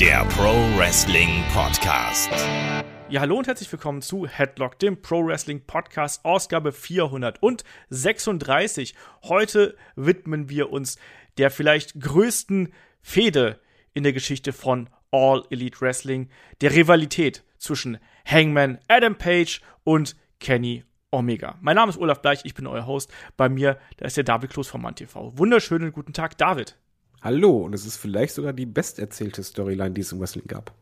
der Pro Wrestling Podcast. Ja, hallo und herzlich willkommen zu Headlock, dem Pro Wrestling Podcast, Ausgabe 436. Heute widmen wir uns der vielleicht größten Fehde in der Geschichte von All Elite Wrestling, der Rivalität zwischen Hangman Adam Page und Kenny Omega. Mein Name ist Olaf Bleich, ich bin euer Host. Bei mir, da ist der David Kloß von MannTV. Wunderschönen guten Tag, David. Hallo, und es ist vielleicht sogar die besterzählte Storyline, die es im Wrestling gab.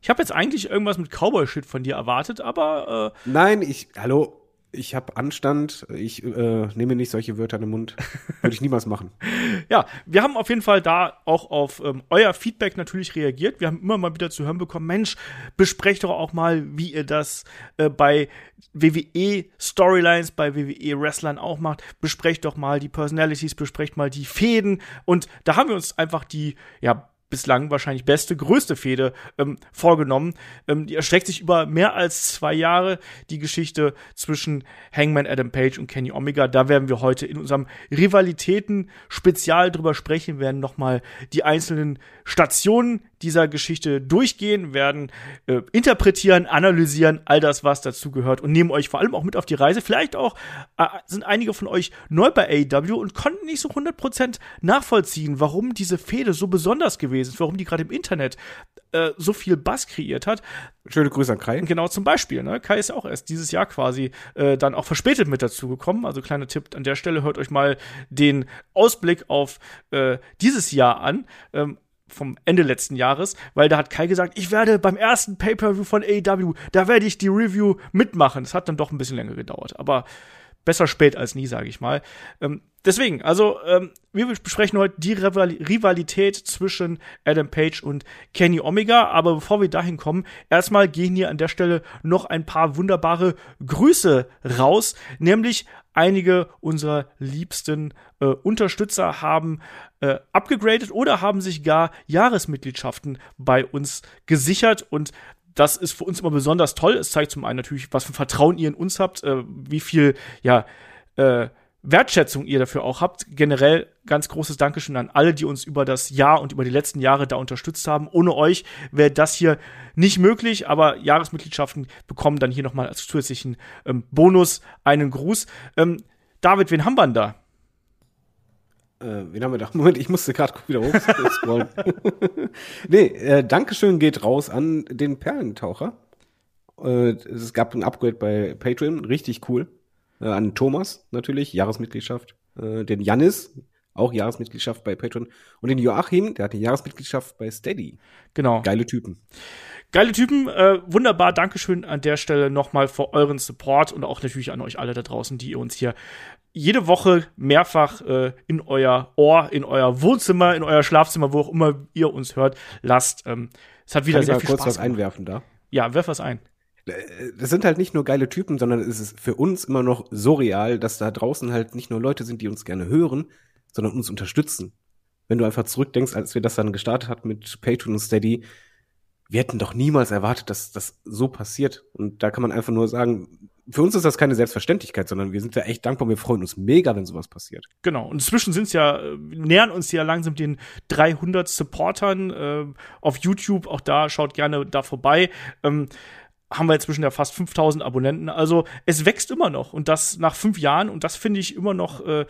Ich habe jetzt eigentlich irgendwas mit Cowboy-Shit von dir erwartet, aber. Äh Nein, ich. Hallo, ich habe Anstand, ich äh, nehme nicht solche Wörter in den Mund. Würde ich niemals machen. ja, wir haben auf jeden Fall da auch auf ähm, euer Feedback natürlich reagiert. Wir haben immer mal wieder zu hören bekommen, Mensch, besprecht doch auch mal, wie ihr das äh, bei WWE Storylines, bei WWE Wrestlern auch macht. Besprecht doch mal die Personalities, besprecht mal die Fäden. Und da haben wir uns einfach die, ja, bislang wahrscheinlich beste, größte Fehde ähm, vorgenommen. Ähm, die erstreckt sich über mehr als zwei Jahre, die Geschichte zwischen Hangman Adam Page und Kenny Omega. Da werden wir heute in unserem Rivalitäten-Spezial drüber sprechen, werden nochmal die einzelnen Stationen dieser Geschichte durchgehen, werden äh, interpretieren, analysieren, all das, was dazu gehört und nehmen euch vor allem auch mit auf die Reise. Vielleicht auch äh, sind einige von euch neu bei AEW und konnten nicht so 100% nachvollziehen, warum diese Fehde so besonders gewesen ist, warum die gerade im Internet äh, so viel Bass kreiert hat. Schöne Grüße an Kai. Genau, zum Beispiel. Ne? Kai ist ja auch erst dieses Jahr quasi äh, dann auch verspätet mit dazu gekommen. Also kleiner Tipp an der Stelle, hört euch mal den Ausblick auf äh, dieses Jahr an. Ähm, vom Ende letzten Jahres, weil da hat Kai gesagt, ich werde beim ersten Pay-Per-View von AEW, da werde ich die Review mitmachen. Das hat dann doch ein bisschen länger gedauert, aber besser spät als nie, sage ich mal. Ähm, deswegen, also ähm, wir besprechen heute die Rivalität zwischen Adam Page und Kenny Omega, aber bevor wir dahin kommen, erstmal gehen hier an der Stelle noch ein paar wunderbare Grüße raus, nämlich einige unserer liebsten äh, Unterstützer haben äh, abgegradet oder haben sich gar Jahresmitgliedschaften bei uns gesichert. Und das ist für uns immer besonders toll. Es zeigt zum einen natürlich, was für Vertrauen ihr in uns habt, äh, wie viel, ja, äh, Wertschätzung ihr dafür auch habt. Generell ganz großes Dankeschön an alle, die uns über das Jahr und über die letzten Jahre da unterstützt haben. Ohne euch wäre das hier nicht möglich, aber Jahresmitgliedschaften bekommen dann hier nochmal als zusätzlichen ähm, Bonus einen Gruß. Ähm, David, wen haben wir denn da? Äh, wen haben wir da? Moment, ich musste gerade wieder hochscrollen. nee, äh, Dankeschön geht raus an den Perlentaucher. Äh, es gab ein Upgrade bei Patreon, richtig cool. Äh, an Thomas natürlich, Jahresmitgliedschaft. Äh, den Janis, auch Jahresmitgliedschaft bei Patreon. Und den Joachim, der hat eine Jahresmitgliedschaft bei Steady. Genau. Geile Typen. Geile Typen, äh, wunderbar. Dankeschön an der Stelle nochmal für euren Support und auch natürlich an euch alle da draußen, die ihr uns hier jede Woche mehrfach äh, in euer Ohr, in euer Wohnzimmer, in euer Schlafzimmer, wo auch immer ihr uns hört, lasst. Ähm, es hat wieder Kann sehr ich mal viel kurz Spaß was einwerfen da. Ja, werf was ein. Äh, das sind halt nicht nur geile Typen, sondern es ist für uns immer noch so real, dass da draußen halt nicht nur Leute sind, die uns gerne hören, sondern uns unterstützen. Wenn du einfach zurückdenkst, als wir das dann gestartet hatten mit Patreon und Steady, wir hätten doch niemals erwartet, dass das so passiert. Und da kann man einfach nur sagen, für uns ist das keine Selbstverständlichkeit, sondern wir sind ja echt dankbar. Wir freuen uns mega, wenn sowas passiert. Genau. Und inzwischen sind es ja, äh, nähern uns ja langsam den 300 Supportern äh, auf YouTube. Auch da schaut gerne da vorbei. Ähm, haben wir inzwischen ja fast 5000 Abonnenten. Also es wächst immer noch und das nach fünf Jahren und das finde ich immer noch, äh,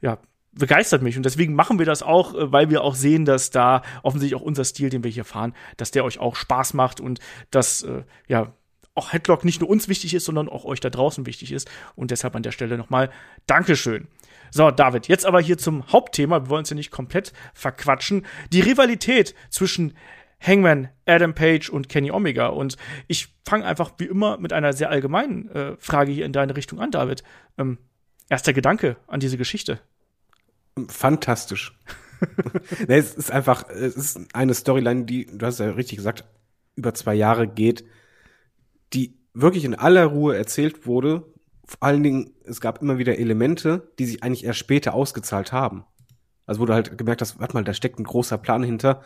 ja, begeistert mich und deswegen machen wir das auch, äh, weil wir auch sehen, dass da offensichtlich auch unser Stil, den wir hier fahren, dass der euch auch Spaß macht und dass äh, ja auch Headlock nicht nur uns wichtig ist, sondern auch euch da draußen wichtig ist und deshalb an der Stelle nochmal Dankeschön. So, David, jetzt aber hier zum Hauptthema. Wir wollen es ja nicht komplett verquatschen. Die Rivalität zwischen Hangman, Adam Page und Kenny Omega. Und ich fange einfach wie immer mit einer sehr allgemeinen äh, Frage hier in deine Richtung an, David. Ähm, erster Gedanke an diese Geschichte. Fantastisch. nee, es ist einfach, es ist eine Storyline, die, du hast ja richtig gesagt, über zwei Jahre geht, die wirklich in aller Ruhe erzählt wurde. Vor allen Dingen, es gab immer wieder Elemente, die sich eigentlich erst später ausgezahlt haben. Also wo halt gemerkt hast, warte mal, da steckt ein großer Plan hinter.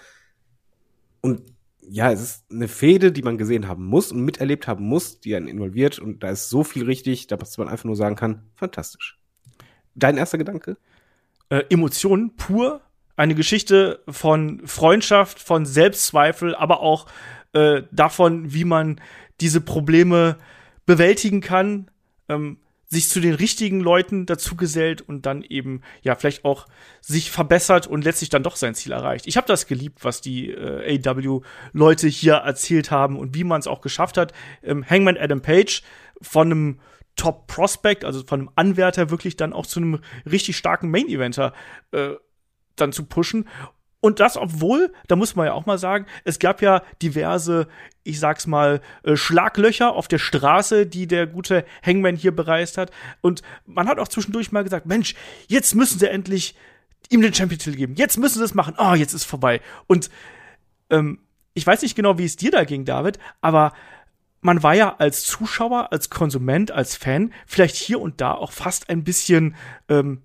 Und ja, es ist eine Fehde, die man gesehen haben muss und miterlebt haben muss, die einen involviert. Und da ist so viel richtig, dass man einfach nur sagen kann, fantastisch. Dein erster Gedanke? Äh, Emotionen pur, eine Geschichte von Freundschaft, von Selbstzweifel, aber auch äh, davon, wie man diese Probleme bewältigen kann, ähm, sich zu den richtigen Leuten dazu gesellt und dann eben ja vielleicht auch sich verbessert und letztlich dann doch sein Ziel erreicht. Ich habe das geliebt, was die äh, AW Leute hier erzählt haben und wie man es auch geschafft hat. Ähm, Hangman Adam Page von einem Top Prospect, also von einem Anwärter wirklich dann auch zu einem richtig starken Main Eventer äh, dann zu pushen und das, obwohl, da muss man ja auch mal sagen, es gab ja diverse, ich sag's mal, äh, Schlaglöcher auf der Straße, die der gute Hangman hier bereist hat. Und man hat auch zwischendurch mal gesagt, Mensch, jetzt müssen sie endlich ihm den Champion-Titel geben. Jetzt müssen sie es machen. Oh, jetzt ist vorbei. Und ähm, ich weiß nicht genau, wie es dir da ging, David, aber man war ja als Zuschauer, als Konsument, als Fan vielleicht hier und da auch fast ein bisschen ähm,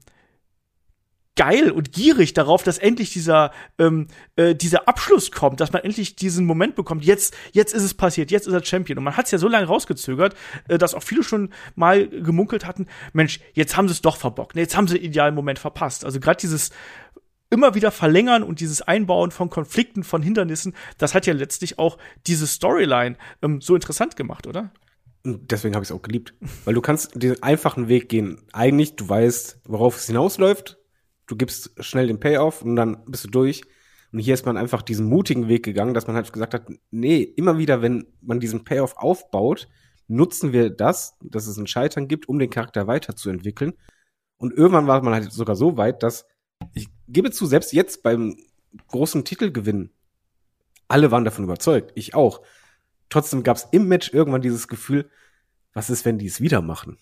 geil und gierig darauf, dass endlich dieser ähm, äh, dieser Abschluss kommt, dass man endlich diesen Moment bekommt. Jetzt jetzt ist es passiert, jetzt ist er Champion und man hat es ja so lange rausgezögert, äh, dass auch viele schon mal gemunkelt hatten, Mensch, jetzt haben sie es doch verbockt, ne, jetzt haben sie den idealen Moment verpasst. Also gerade dieses immer wieder verlängern und dieses Einbauen von Konflikten, von Hindernissen, das hat ja letztlich auch diese Storyline ähm, so interessant gemacht, oder? Deswegen habe ich es auch geliebt. Weil du kannst den einfachen Weg gehen. Eigentlich, du weißt, worauf es hinausläuft du gibst schnell den Payoff und dann bist du durch. Und hier ist man einfach diesen mutigen Weg gegangen, dass man halt gesagt hat, nee, immer wieder, wenn man diesen Payoff aufbaut, nutzen wir das, dass es ein Scheitern gibt, um den Charakter weiterzuentwickeln. Und irgendwann war man halt sogar so weit, dass ich gebe zu, selbst jetzt beim großen Titelgewinn, alle waren davon überzeugt, ich auch. Trotzdem gab es im Match irgendwann dieses Gefühl, was ist, wenn die es wieder machen?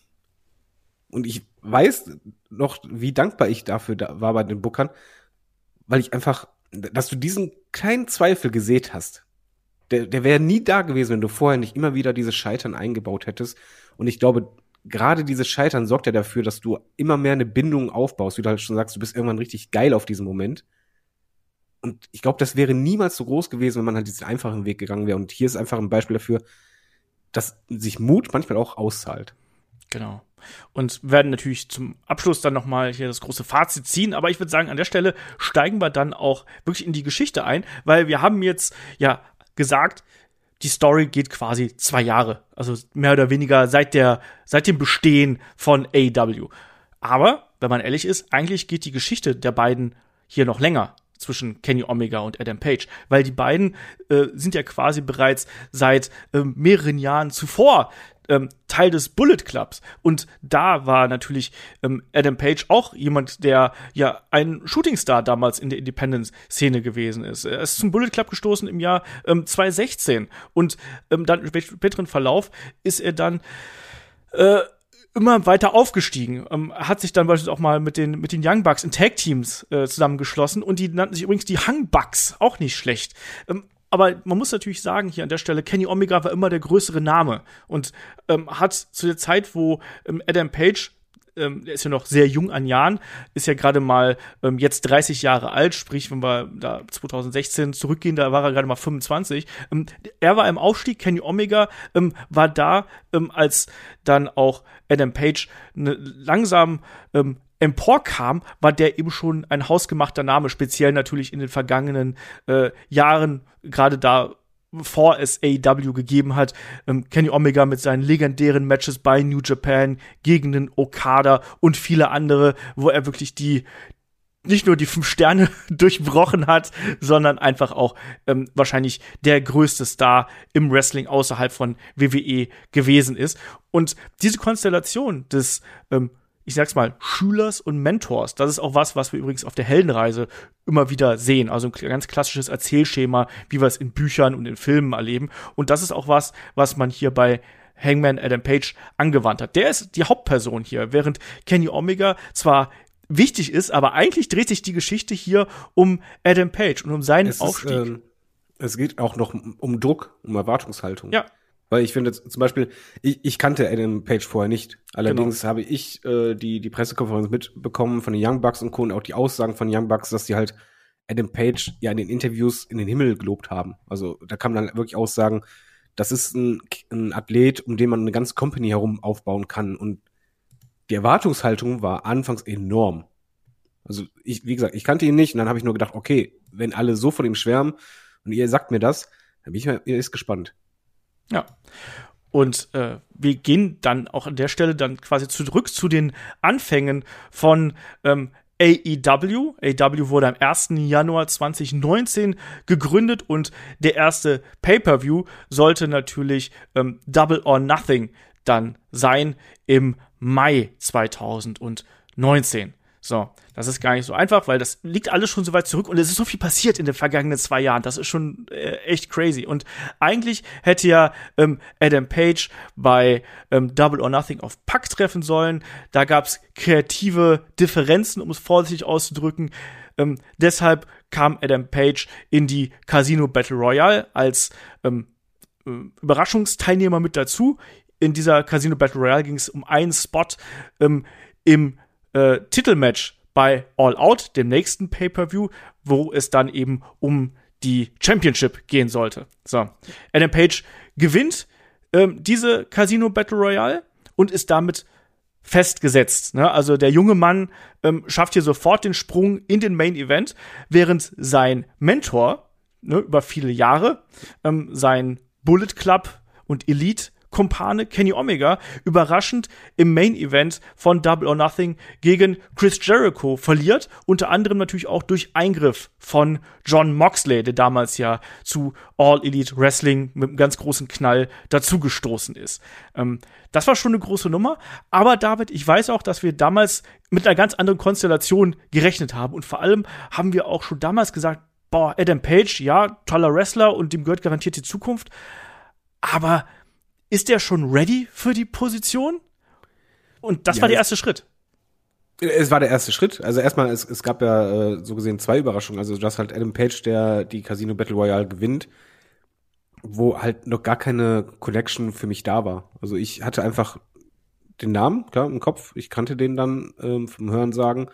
Und ich weiß noch, wie dankbar ich dafür da war bei den Bookern, weil ich einfach, dass du diesen kleinen Zweifel gesät hast. Der, der wäre nie da gewesen, wenn du vorher nicht immer wieder dieses Scheitern eingebaut hättest. Und ich glaube, gerade dieses Scheitern sorgt ja dafür, dass du immer mehr eine Bindung aufbaust, wie du halt schon sagst, du bist irgendwann richtig geil auf diesen Moment. Und ich glaube, das wäre niemals so groß gewesen, wenn man halt diesen einfachen Weg gegangen wäre. Und hier ist einfach ein Beispiel dafür, dass sich Mut manchmal auch auszahlt. Genau. Und werden natürlich zum Abschluss dann nochmal hier das große Fazit ziehen. Aber ich würde sagen, an der Stelle steigen wir dann auch wirklich in die Geschichte ein, weil wir haben jetzt ja gesagt, die Story geht quasi zwei Jahre. Also mehr oder weniger seit der, seit dem Bestehen von AW. Aber, wenn man ehrlich ist, eigentlich geht die Geschichte der beiden hier noch länger zwischen Kenny Omega und Adam Page, weil die beiden äh, sind ja quasi bereits seit äh, mehreren Jahren zuvor ähm, Teil des Bullet Clubs. Und da war natürlich ähm, Adam Page auch jemand, der ja ein Shootingstar damals in der Independence-Szene gewesen ist. Er ist zum Bullet Club gestoßen im Jahr ähm, 2016 und ähm, dann im späteren Verlauf ist er dann äh, immer weiter aufgestiegen. Ähm, hat sich dann beispielsweise auch mal mit den, mit den Young Bucks in Tag Teams äh, zusammengeschlossen und die nannten sich übrigens die Hung Bucks. Auch nicht schlecht. Ähm, aber man muss natürlich sagen, hier an der Stelle, Kenny Omega war immer der größere Name und ähm, hat zu der Zeit, wo ähm, Adam Page ähm, der ist ja noch sehr jung an Jahren, ist ja gerade mal ähm, jetzt 30 Jahre alt, sprich, wenn wir da 2016 zurückgehen, da war er gerade mal 25. Ähm, er war im Aufstieg, Kenny Omega ähm, war da, ähm, als dann auch Adam Page ne, langsam ähm, emporkam, war der eben schon ein hausgemachter Name, speziell natürlich in den vergangenen äh, Jahren, gerade da bevor es AEW gegeben hat, ähm, Kenny Omega mit seinen legendären Matches bei New Japan gegen den Okada und viele andere, wo er wirklich die nicht nur die fünf Sterne durchbrochen hat, sondern einfach auch ähm, wahrscheinlich der größte Star im Wrestling außerhalb von WWE gewesen ist. Und diese Konstellation des ähm, ich sag's mal, Schülers und Mentors. Das ist auch was, was wir übrigens auf der Heldenreise immer wieder sehen. Also ein ganz klassisches Erzählschema, wie wir es in Büchern und in Filmen erleben. Und das ist auch was, was man hier bei Hangman Adam Page angewandt hat. Der ist die Hauptperson hier, während Kenny Omega zwar wichtig ist, aber eigentlich dreht sich die Geschichte hier um Adam Page und um seinen es Aufstieg. Ist, ähm, es geht auch noch um Druck, um Erwartungshaltung. Ja, weil ich finde zum Beispiel, ich, ich kannte Adam Page vorher nicht. Allerdings genau. habe ich äh, die, die Pressekonferenz mitbekommen von den Young Bucks und Co. und auch die Aussagen von Young Bucks, dass die halt Adam Page ja in den Interviews in den Himmel gelobt haben. Also da kann man dann wirklich Aussagen, das ist ein, ein Athlet, um den man eine ganze Company herum aufbauen kann. Und die Erwartungshaltung war anfangs enorm. Also ich, wie gesagt, ich kannte ihn nicht und dann habe ich nur gedacht, okay, wenn alle so von ihm schwärmen und ihr sagt mir das, dann bin ich mal, ist gespannt. Ja. Und äh, wir gehen dann auch an der Stelle dann quasi zurück zu den Anfängen von ähm, AEW. AEW wurde am 1. Januar 2019 gegründet und der erste Pay-per-View sollte natürlich ähm, Double or Nothing dann sein im Mai 2019. So, das ist gar nicht so einfach, weil das liegt alles schon so weit zurück und es ist so viel passiert in den vergangenen zwei Jahren. Das ist schon äh, echt crazy. Und eigentlich hätte ja ähm, Adam Page bei ähm, Double or Nothing auf Pack treffen sollen. Da gab es kreative Differenzen, um es vorsichtig auszudrücken. Ähm, deshalb kam Adam Page in die Casino Battle Royale als ähm, äh, Überraschungsteilnehmer mit dazu. In dieser Casino Battle Royale ging es um einen Spot ähm, im äh, Titelmatch bei All Out, dem nächsten Pay-per-View, wo es dann eben um die Championship gehen sollte. So, Adam Page gewinnt ähm, diese Casino Battle Royale und ist damit festgesetzt. Ne? Also der junge Mann ähm, schafft hier sofort den Sprung in den Main Event, während sein Mentor ne, über viele Jahre ähm, sein Bullet Club und Elite Kumpane Kenny Omega überraschend im Main Event von Double or Nothing gegen Chris Jericho verliert. Unter anderem natürlich auch durch Eingriff von John Moxley, der damals ja zu All Elite Wrestling mit einem ganz großen Knall dazugestoßen ist. Ähm, das war schon eine große Nummer. Aber David, ich weiß auch, dass wir damals mit einer ganz anderen Konstellation gerechnet haben. Und vor allem haben wir auch schon damals gesagt, boah, Adam Page, ja, toller Wrestler und dem gehört garantiert die Zukunft. Aber ist der schon ready für die Position? Und das ja, war der erste Schritt. Es war der erste Schritt. Also erstmal, es, es gab ja äh, so gesehen zwei Überraschungen. Also du hast halt Adam Page, der die Casino Battle Royale gewinnt, wo halt noch gar keine Connection für mich da war. Also ich hatte einfach den Namen, klar, im Kopf. Ich kannte den dann ähm, vom Hören sagen,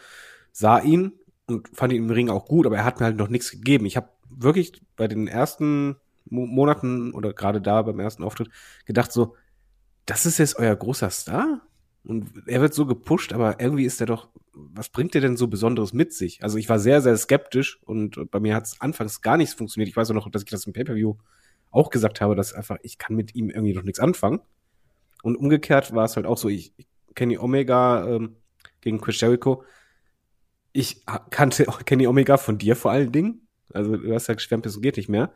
sah ihn und fand ihn im Ring auch gut, aber er hat mir halt noch nichts gegeben. Ich habe wirklich bei den ersten Monaten oder gerade da beim ersten Auftritt gedacht so, das ist jetzt euer großer Star? Und er wird so gepusht, aber irgendwie ist er doch, was bringt er denn so Besonderes mit sich? Also ich war sehr, sehr skeptisch und bei mir hat es anfangs gar nichts funktioniert. Ich weiß auch noch, dass ich das im Pay-Per-View auch gesagt habe, dass einfach, ich kann mit ihm irgendwie noch nichts anfangen. Und umgekehrt war es halt auch so, ich, Kenny Omega ähm, gegen Chris Jericho. Ich kannte Kenny Omega von dir vor allen Dingen. Also du hast ja geschwärmt, es geht nicht mehr.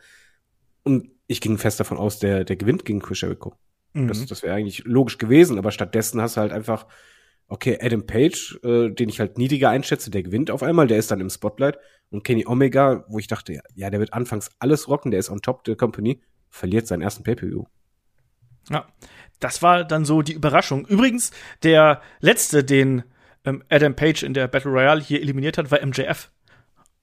Und ich ging fest davon aus, der, der gewinnt gegen Chris Jericho. Mhm. Das, das wäre eigentlich logisch gewesen, aber stattdessen hast du halt einfach, okay, Adam Page, äh, den ich halt niedriger einschätze, der gewinnt auf einmal, der ist dann im Spotlight. Und Kenny Omega, wo ich dachte, ja, ja der wird anfangs alles rocken, der ist on top der Company, verliert seinen ersten Pay-Per-View. Ja, das war dann so die Überraschung. Übrigens, der letzte, den ähm, Adam Page in der Battle Royale hier eliminiert hat, war MJF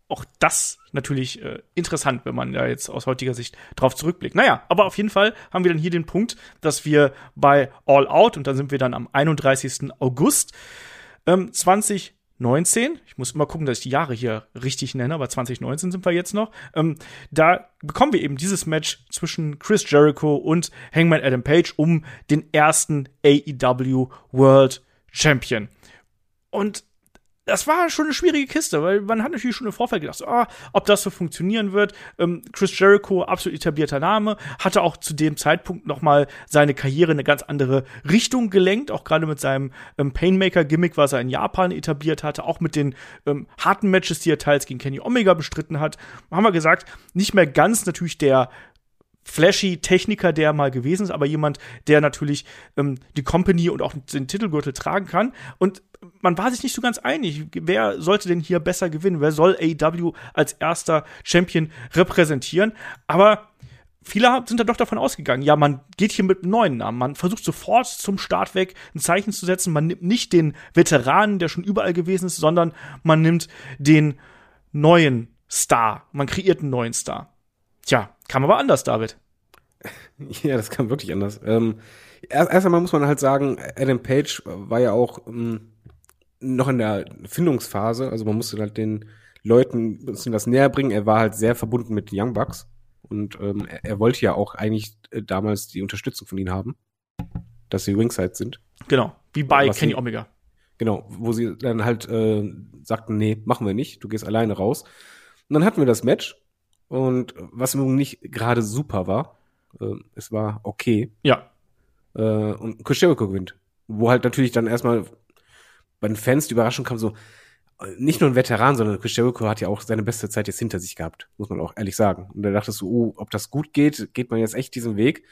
auch das natürlich äh, interessant, wenn man da jetzt aus heutiger Sicht drauf zurückblickt. Naja, aber auf jeden Fall haben wir dann hier den Punkt, dass wir bei All Out, und dann sind wir dann am 31. August ähm, 2019, ich muss immer gucken, dass ich die Jahre hier richtig nenne, aber 2019 sind wir jetzt noch, ähm, da bekommen wir eben dieses Match zwischen Chris Jericho und Hangman Adam Page um den ersten AEW World Champion. Und das war schon eine schwierige Kiste, weil man hat natürlich schon im Vorfeld gedacht, ah, ob das so funktionieren wird. Ähm, Chris Jericho, absolut etablierter Name, hatte auch zu dem Zeitpunkt noch mal seine Karriere in eine ganz andere Richtung gelenkt, auch gerade mit seinem ähm, Painmaker-Gimmick, was er in Japan etabliert hatte, auch mit den ähm, harten Matches, die er teils gegen Kenny Omega bestritten hat. Haben wir gesagt, nicht mehr ganz natürlich der flashy Techniker, der mal gewesen ist, aber jemand, der natürlich ähm, die Company und auch den Titelgürtel tragen kann. Und man war sich nicht so ganz einig, wer sollte denn hier besser gewinnen? Wer soll AEW als erster Champion repräsentieren? Aber viele sind da doch davon ausgegangen, ja, man geht hier mit einem neuen Namen. Man versucht sofort zum Start weg ein Zeichen zu setzen. Man nimmt nicht den Veteranen, der schon überall gewesen ist, sondern man nimmt den neuen Star. Man kreiert einen neuen Star. Tja, kam aber anders, David. Ja, das kam wirklich anders. Ähm, erst, erst einmal muss man halt sagen, Adam Page war ja auch ähm, noch in der Findungsphase. Also man musste halt den Leuten ein bisschen was näher bringen. Er war halt sehr verbunden mit den Young Bucks. Und ähm, er, er wollte ja auch eigentlich äh, damals die Unterstützung von ihnen haben, dass sie Ringside sind. Genau, wie bei Kenny Omega. Genau, wo sie dann halt äh, sagten, nee, machen wir nicht, du gehst alleine raus. Und dann hatten wir das Match und was im nicht gerade super war, äh, es war okay. Ja. Äh, und Jericho gewinnt. Wo halt natürlich dann erstmal bei den Fans die Überraschung kam, so, äh, nicht nur ein Veteran, sondern Jericho hat ja auch seine beste Zeit jetzt hinter sich gehabt, muss man auch ehrlich sagen. Und da dachtest du, oh, ob das gut geht, geht man jetzt echt diesen Weg.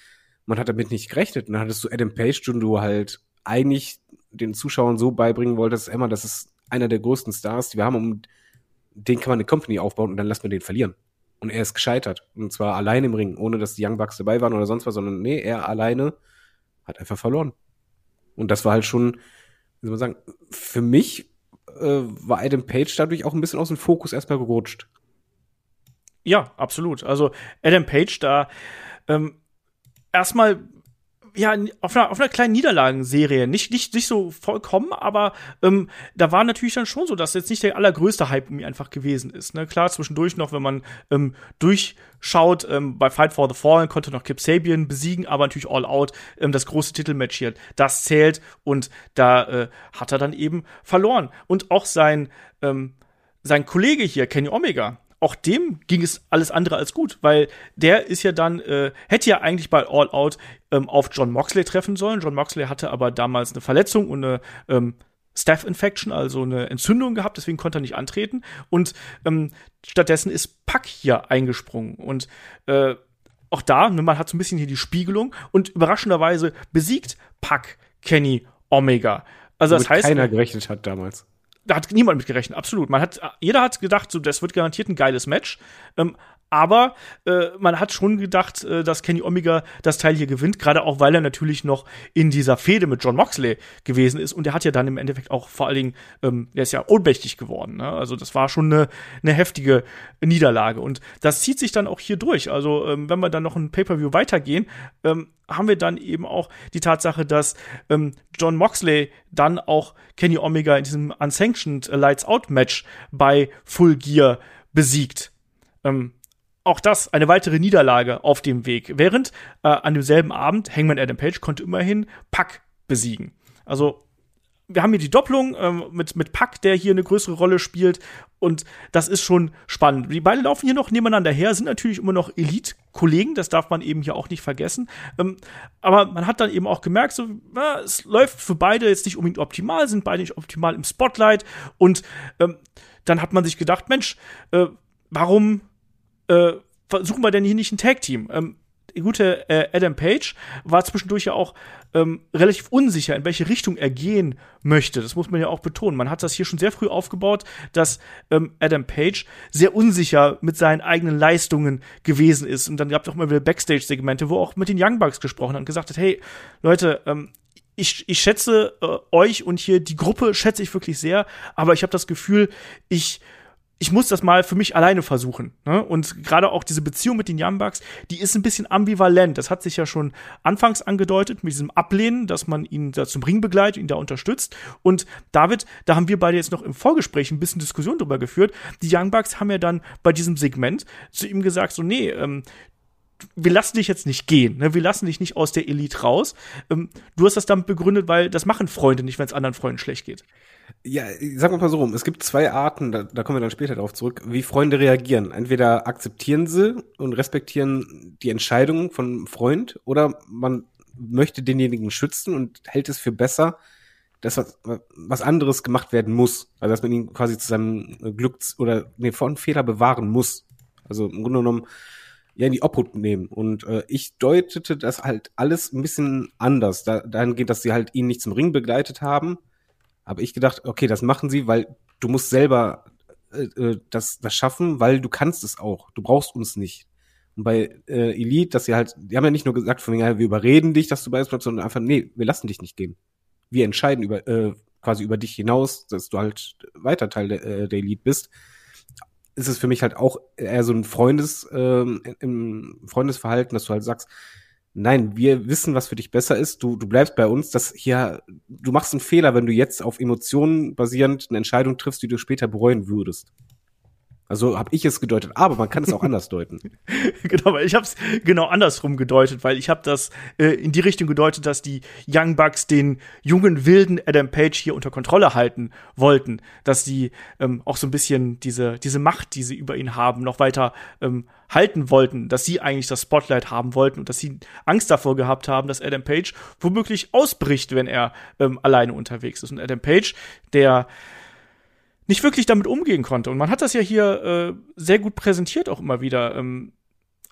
Man hat damit nicht gerechnet. Und dann hattest du Adam Page, den du halt eigentlich den Zuschauern so beibringen wolltest, Emma, das ist einer der größten Stars, die wir haben, um den kann man eine Company aufbauen und dann lassen wir den verlieren. Und er ist gescheitert. Und zwar allein im Ring, ohne dass die Young Bucks dabei waren oder sonst was, sondern nee, er alleine hat einfach verloren. Und das war halt schon, wie soll man sagen, für mich äh, war Adam Page dadurch auch ein bisschen aus dem Fokus erstmal gerutscht. Ja, absolut. Also Adam Page da ähm, erstmal ja, auf einer, auf einer kleinen Niederlagenserie. Nicht, nicht, nicht so vollkommen, aber ähm, da war natürlich dann schon so, dass jetzt nicht der allergrößte Hype um ihn einfach gewesen ist. Ne? Klar, zwischendurch noch, wenn man ähm, durchschaut, ähm, bei Fight for the Fallen konnte noch Kip Sabian besiegen, aber natürlich All Out, ähm, das große Titelmatch hier, das zählt und da äh, hat er dann eben verloren. Und auch sein, ähm, sein Kollege hier, Kenny Omega, auch dem ging es alles andere als gut, weil der ist ja dann, äh, hätte ja eigentlich bei All Out ähm, auf John Moxley treffen sollen. John Moxley hatte aber damals eine Verletzung und eine ähm, Staph Infection, also eine Entzündung gehabt, deswegen konnte er nicht antreten. Und ähm, stattdessen ist Pack hier eingesprungen. Und äh, auch da, ne, man hat so ein bisschen hier die Spiegelung und überraschenderweise besiegt Pack Kenny Omega. Also das heißt, keiner gerechnet hat damals da hat niemand mit gerechnet, absolut. Man hat, jeder hat gedacht, so, das wird garantiert ein geiles Match. Ähm, aber äh, man hat schon gedacht, äh, dass Kenny Omega das Teil hier gewinnt, gerade auch, weil er natürlich noch in dieser Fehde mit John Moxley gewesen ist. Und er hat ja dann im Endeffekt auch vor allen Dingen, ähm, er ist ja ohnmächtig geworden. Ne? Also das war schon eine, eine heftige Niederlage. Und das zieht sich dann auch hier durch. Also ähm, wenn wir dann noch ein Pay-per-view weitergehen, ähm, haben wir dann eben auch die Tatsache, dass ähm, John Moxley dann auch Kenny Omega in diesem Unsanctioned Lights Out Match bei Full Gear besiegt. Ähm, auch das eine weitere Niederlage auf dem Weg. Während äh, an demselben Abend Hangman Adam Page konnte immerhin Pack besiegen. Also wir haben hier die Doppelung ähm, mit, mit Pack, der hier eine größere Rolle spielt. Und das ist schon spannend. Die beiden laufen hier noch nebeneinander her, sind natürlich immer noch Elite-Kollegen, das darf man eben hier auch nicht vergessen. Ähm, aber man hat dann eben auch gemerkt, so, na, es läuft für beide jetzt nicht unbedingt optimal, sind beide nicht optimal im Spotlight. Und ähm, dann hat man sich gedacht, Mensch, äh, warum äh, versuchen wir denn hier nicht ein Tag-Team? Ähm, die gute äh, Adam Page war zwischendurch ja auch ähm, relativ unsicher, in welche Richtung er gehen möchte. Das muss man ja auch betonen. Man hat das hier schon sehr früh aufgebaut, dass ähm, Adam Page sehr unsicher mit seinen eigenen Leistungen gewesen ist. Und dann gab es auch mal wieder Backstage-Segmente, wo auch mit den Young Bucks gesprochen hat und gesagt hat, hey, Leute, ähm, ich, ich schätze äh, euch und hier die Gruppe schätze ich wirklich sehr, aber ich habe das Gefühl, ich ich muss das mal für mich alleine versuchen. Ne? Und gerade auch diese Beziehung mit den Bucks, die ist ein bisschen ambivalent. Das hat sich ja schon anfangs angedeutet mit diesem Ablehnen, dass man ihn da zum Ring begleitet, ihn da unterstützt. Und David, da haben wir beide jetzt noch im Vorgespräch ein bisschen Diskussion drüber geführt. Die Bucks haben ja dann bei diesem Segment zu ihm gesagt, so, nee, ähm, wir lassen dich jetzt nicht gehen, ne? wir lassen dich nicht aus der Elite raus. Ähm, du hast das damit begründet, weil das machen Freunde nicht, wenn es anderen Freunden schlecht geht. Ja, sagen wir mal so rum. Es gibt zwei Arten, da, da kommen wir dann später darauf zurück, wie Freunde reagieren. Entweder akzeptieren sie und respektieren die Entscheidung von Freund oder man möchte denjenigen schützen und hält es für besser, dass was, was anderes gemacht werden muss. Also dass man ihn quasi zu seinem Glück oder nee, von Fehler bewahren muss. Also im Grunde genommen ja in die Obhut nehmen. Und äh, ich deutete das halt alles ein bisschen anders. Da, dahin geht, dass sie halt ihn nicht zum Ring begleitet haben, aber ich gedacht, okay, das machen sie, weil du musst selber äh, äh, das, das schaffen, weil du kannst es auch. Du brauchst uns nicht. Und bei äh, Elite, dass sie halt, die haben ja nicht nur gesagt, von wegen, wir überreden dich, dass du bei uns bleibst, sondern einfach, nee, wir lassen dich nicht gehen. Wir entscheiden über, äh, quasi über dich hinaus, dass du halt weiter Teil der, äh, der Elite bist. Ist es für mich halt auch eher so ein Freundes, ähm, im Freundesverhalten, dass du halt sagst, nein, wir wissen, was für dich besser ist. Du, du bleibst bei uns. Das hier, du machst einen Fehler, wenn du jetzt auf Emotionen basierend eine Entscheidung triffst, die du später bereuen würdest. Also habe ich es gedeutet, aber man kann es auch anders deuten. genau, weil ich habe es genau andersrum gedeutet, weil ich habe das äh, in die Richtung gedeutet, dass die Young Bucks den jungen wilden Adam Page hier unter Kontrolle halten wollten, dass sie ähm, auch so ein bisschen diese diese Macht, die sie über ihn haben, noch weiter ähm, halten wollten, dass sie eigentlich das Spotlight haben wollten und dass sie Angst davor gehabt haben, dass Adam Page womöglich ausbricht, wenn er ähm, alleine unterwegs ist. Und Adam Page, der nicht wirklich damit umgehen konnte. Und man hat das ja hier äh, sehr gut präsentiert auch immer wieder. Ähm,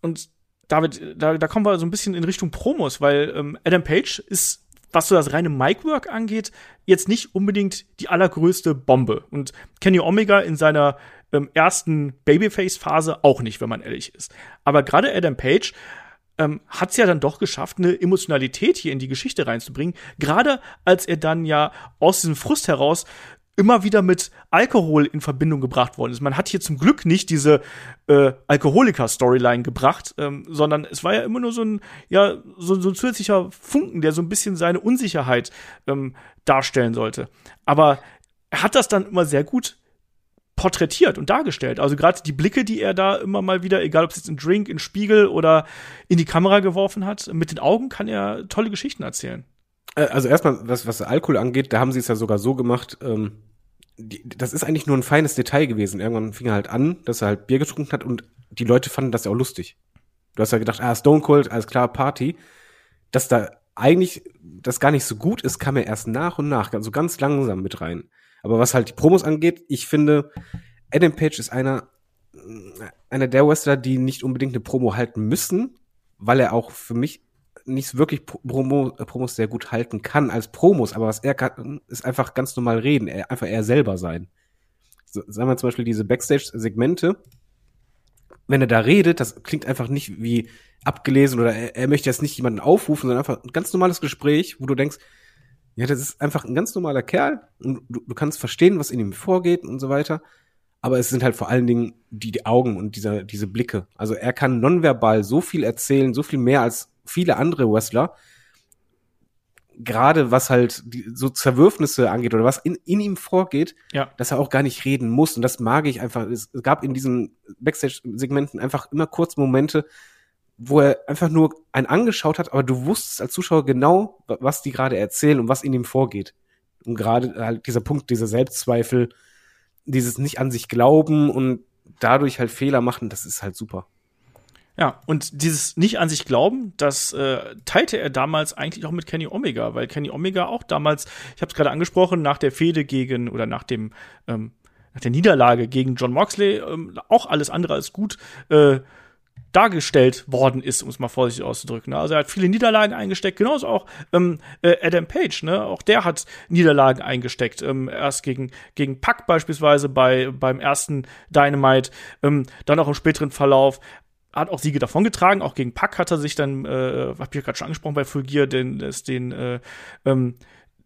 und David, da, da kommen wir so ein bisschen in Richtung Promos, weil ähm, Adam Page ist, was so das reine Mic-Work angeht, jetzt nicht unbedingt die allergrößte Bombe. Und Kenny Omega in seiner ähm, ersten Babyface-Phase auch nicht, wenn man ehrlich ist. Aber gerade Adam Page ähm, hat es ja dann doch geschafft, eine Emotionalität hier in die Geschichte reinzubringen. Gerade als er dann ja aus diesem Frust heraus immer wieder mit Alkohol in Verbindung gebracht worden ist. Man hat hier zum Glück nicht diese äh, Alkoholiker-Storyline gebracht, ähm, sondern es war ja immer nur so ein, ja, so, so ein zusätzlicher Funken, der so ein bisschen seine Unsicherheit ähm, darstellen sollte. Aber er hat das dann immer sehr gut porträtiert und dargestellt. Also gerade die Blicke, die er da immer mal wieder, egal ob es jetzt in Drink, in Spiegel oder in die Kamera geworfen hat, mit den Augen kann er tolle Geschichten erzählen. Äh, also erstmal, was, was Alkohol angeht, da haben sie es ja sogar so gemacht, ähm, die, das ist eigentlich nur ein feines Detail gewesen. Irgendwann fing er halt an, dass er halt Bier getrunken hat und die Leute fanden das ja auch lustig. Du hast ja gedacht, ah, Stone Cold, alles klar, Party. Dass da eigentlich das gar nicht so gut ist, kam er erst nach und nach, also ganz langsam mit rein. Aber was halt die Promos angeht, ich finde, Adam Page ist einer, einer der Wrestler, die nicht unbedingt eine Promo halten müssen, weil er auch für mich nicht wirklich Promo, Promos sehr gut halten kann als Promos, aber was er kann, ist einfach ganz normal reden, er, einfach er selber sein. So, sagen wir zum Beispiel diese Backstage-Segmente, wenn er da redet, das klingt einfach nicht wie abgelesen oder er, er möchte jetzt nicht jemanden aufrufen, sondern einfach ein ganz normales Gespräch, wo du denkst, ja, das ist einfach ein ganz normaler Kerl und du, du kannst verstehen, was in ihm vorgeht und so weiter. Aber es sind halt vor allen Dingen die, die Augen und dieser, diese Blicke. Also er kann nonverbal so viel erzählen, so viel mehr als viele andere Wrestler, gerade was halt die, so Zerwürfnisse angeht oder was in, in ihm vorgeht, ja. dass er auch gar nicht reden muss. Und das mag ich einfach. Es, es gab in diesen Backstage-Segmenten einfach immer kurz Momente, wo er einfach nur einen angeschaut hat, aber du wusstest als Zuschauer genau, was die gerade erzählen und was in ihm vorgeht. Und gerade halt dieser Punkt, dieser Selbstzweifel, dieses nicht an sich glauben und dadurch halt Fehler machen, das ist halt super. Ja, und dieses nicht an sich glauben, das äh, teilte er damals eigentlich auch mit Kenny Omega, weil Kenny Omega auch damals, ich habe es gerade angesprochen, nach der Fehde gegen oder nach dem ähm, nach der Niederlage gegen John Moxley ähm, auch alles andere als gut äh, dargestellt worden ist, um es mal vorsichtig auszudrücken. Ne? Also er hat viele Niederlagen eingesteckt, genauso auch ähm, äh, Adam Page, ne? Auch der hat Niederlagen eingesteckt. Ähm, erst gegen, gegen Pack beispielsweise bei, beim ersten Dynamite, ähm, dann auch im späteren Verlauf hat auch Siege davongetragen. Auch gegen Pack hat er sich dann, äh, hab ich ja gerade schon angesprochen bei Full Gear, den, den, äh, ähm,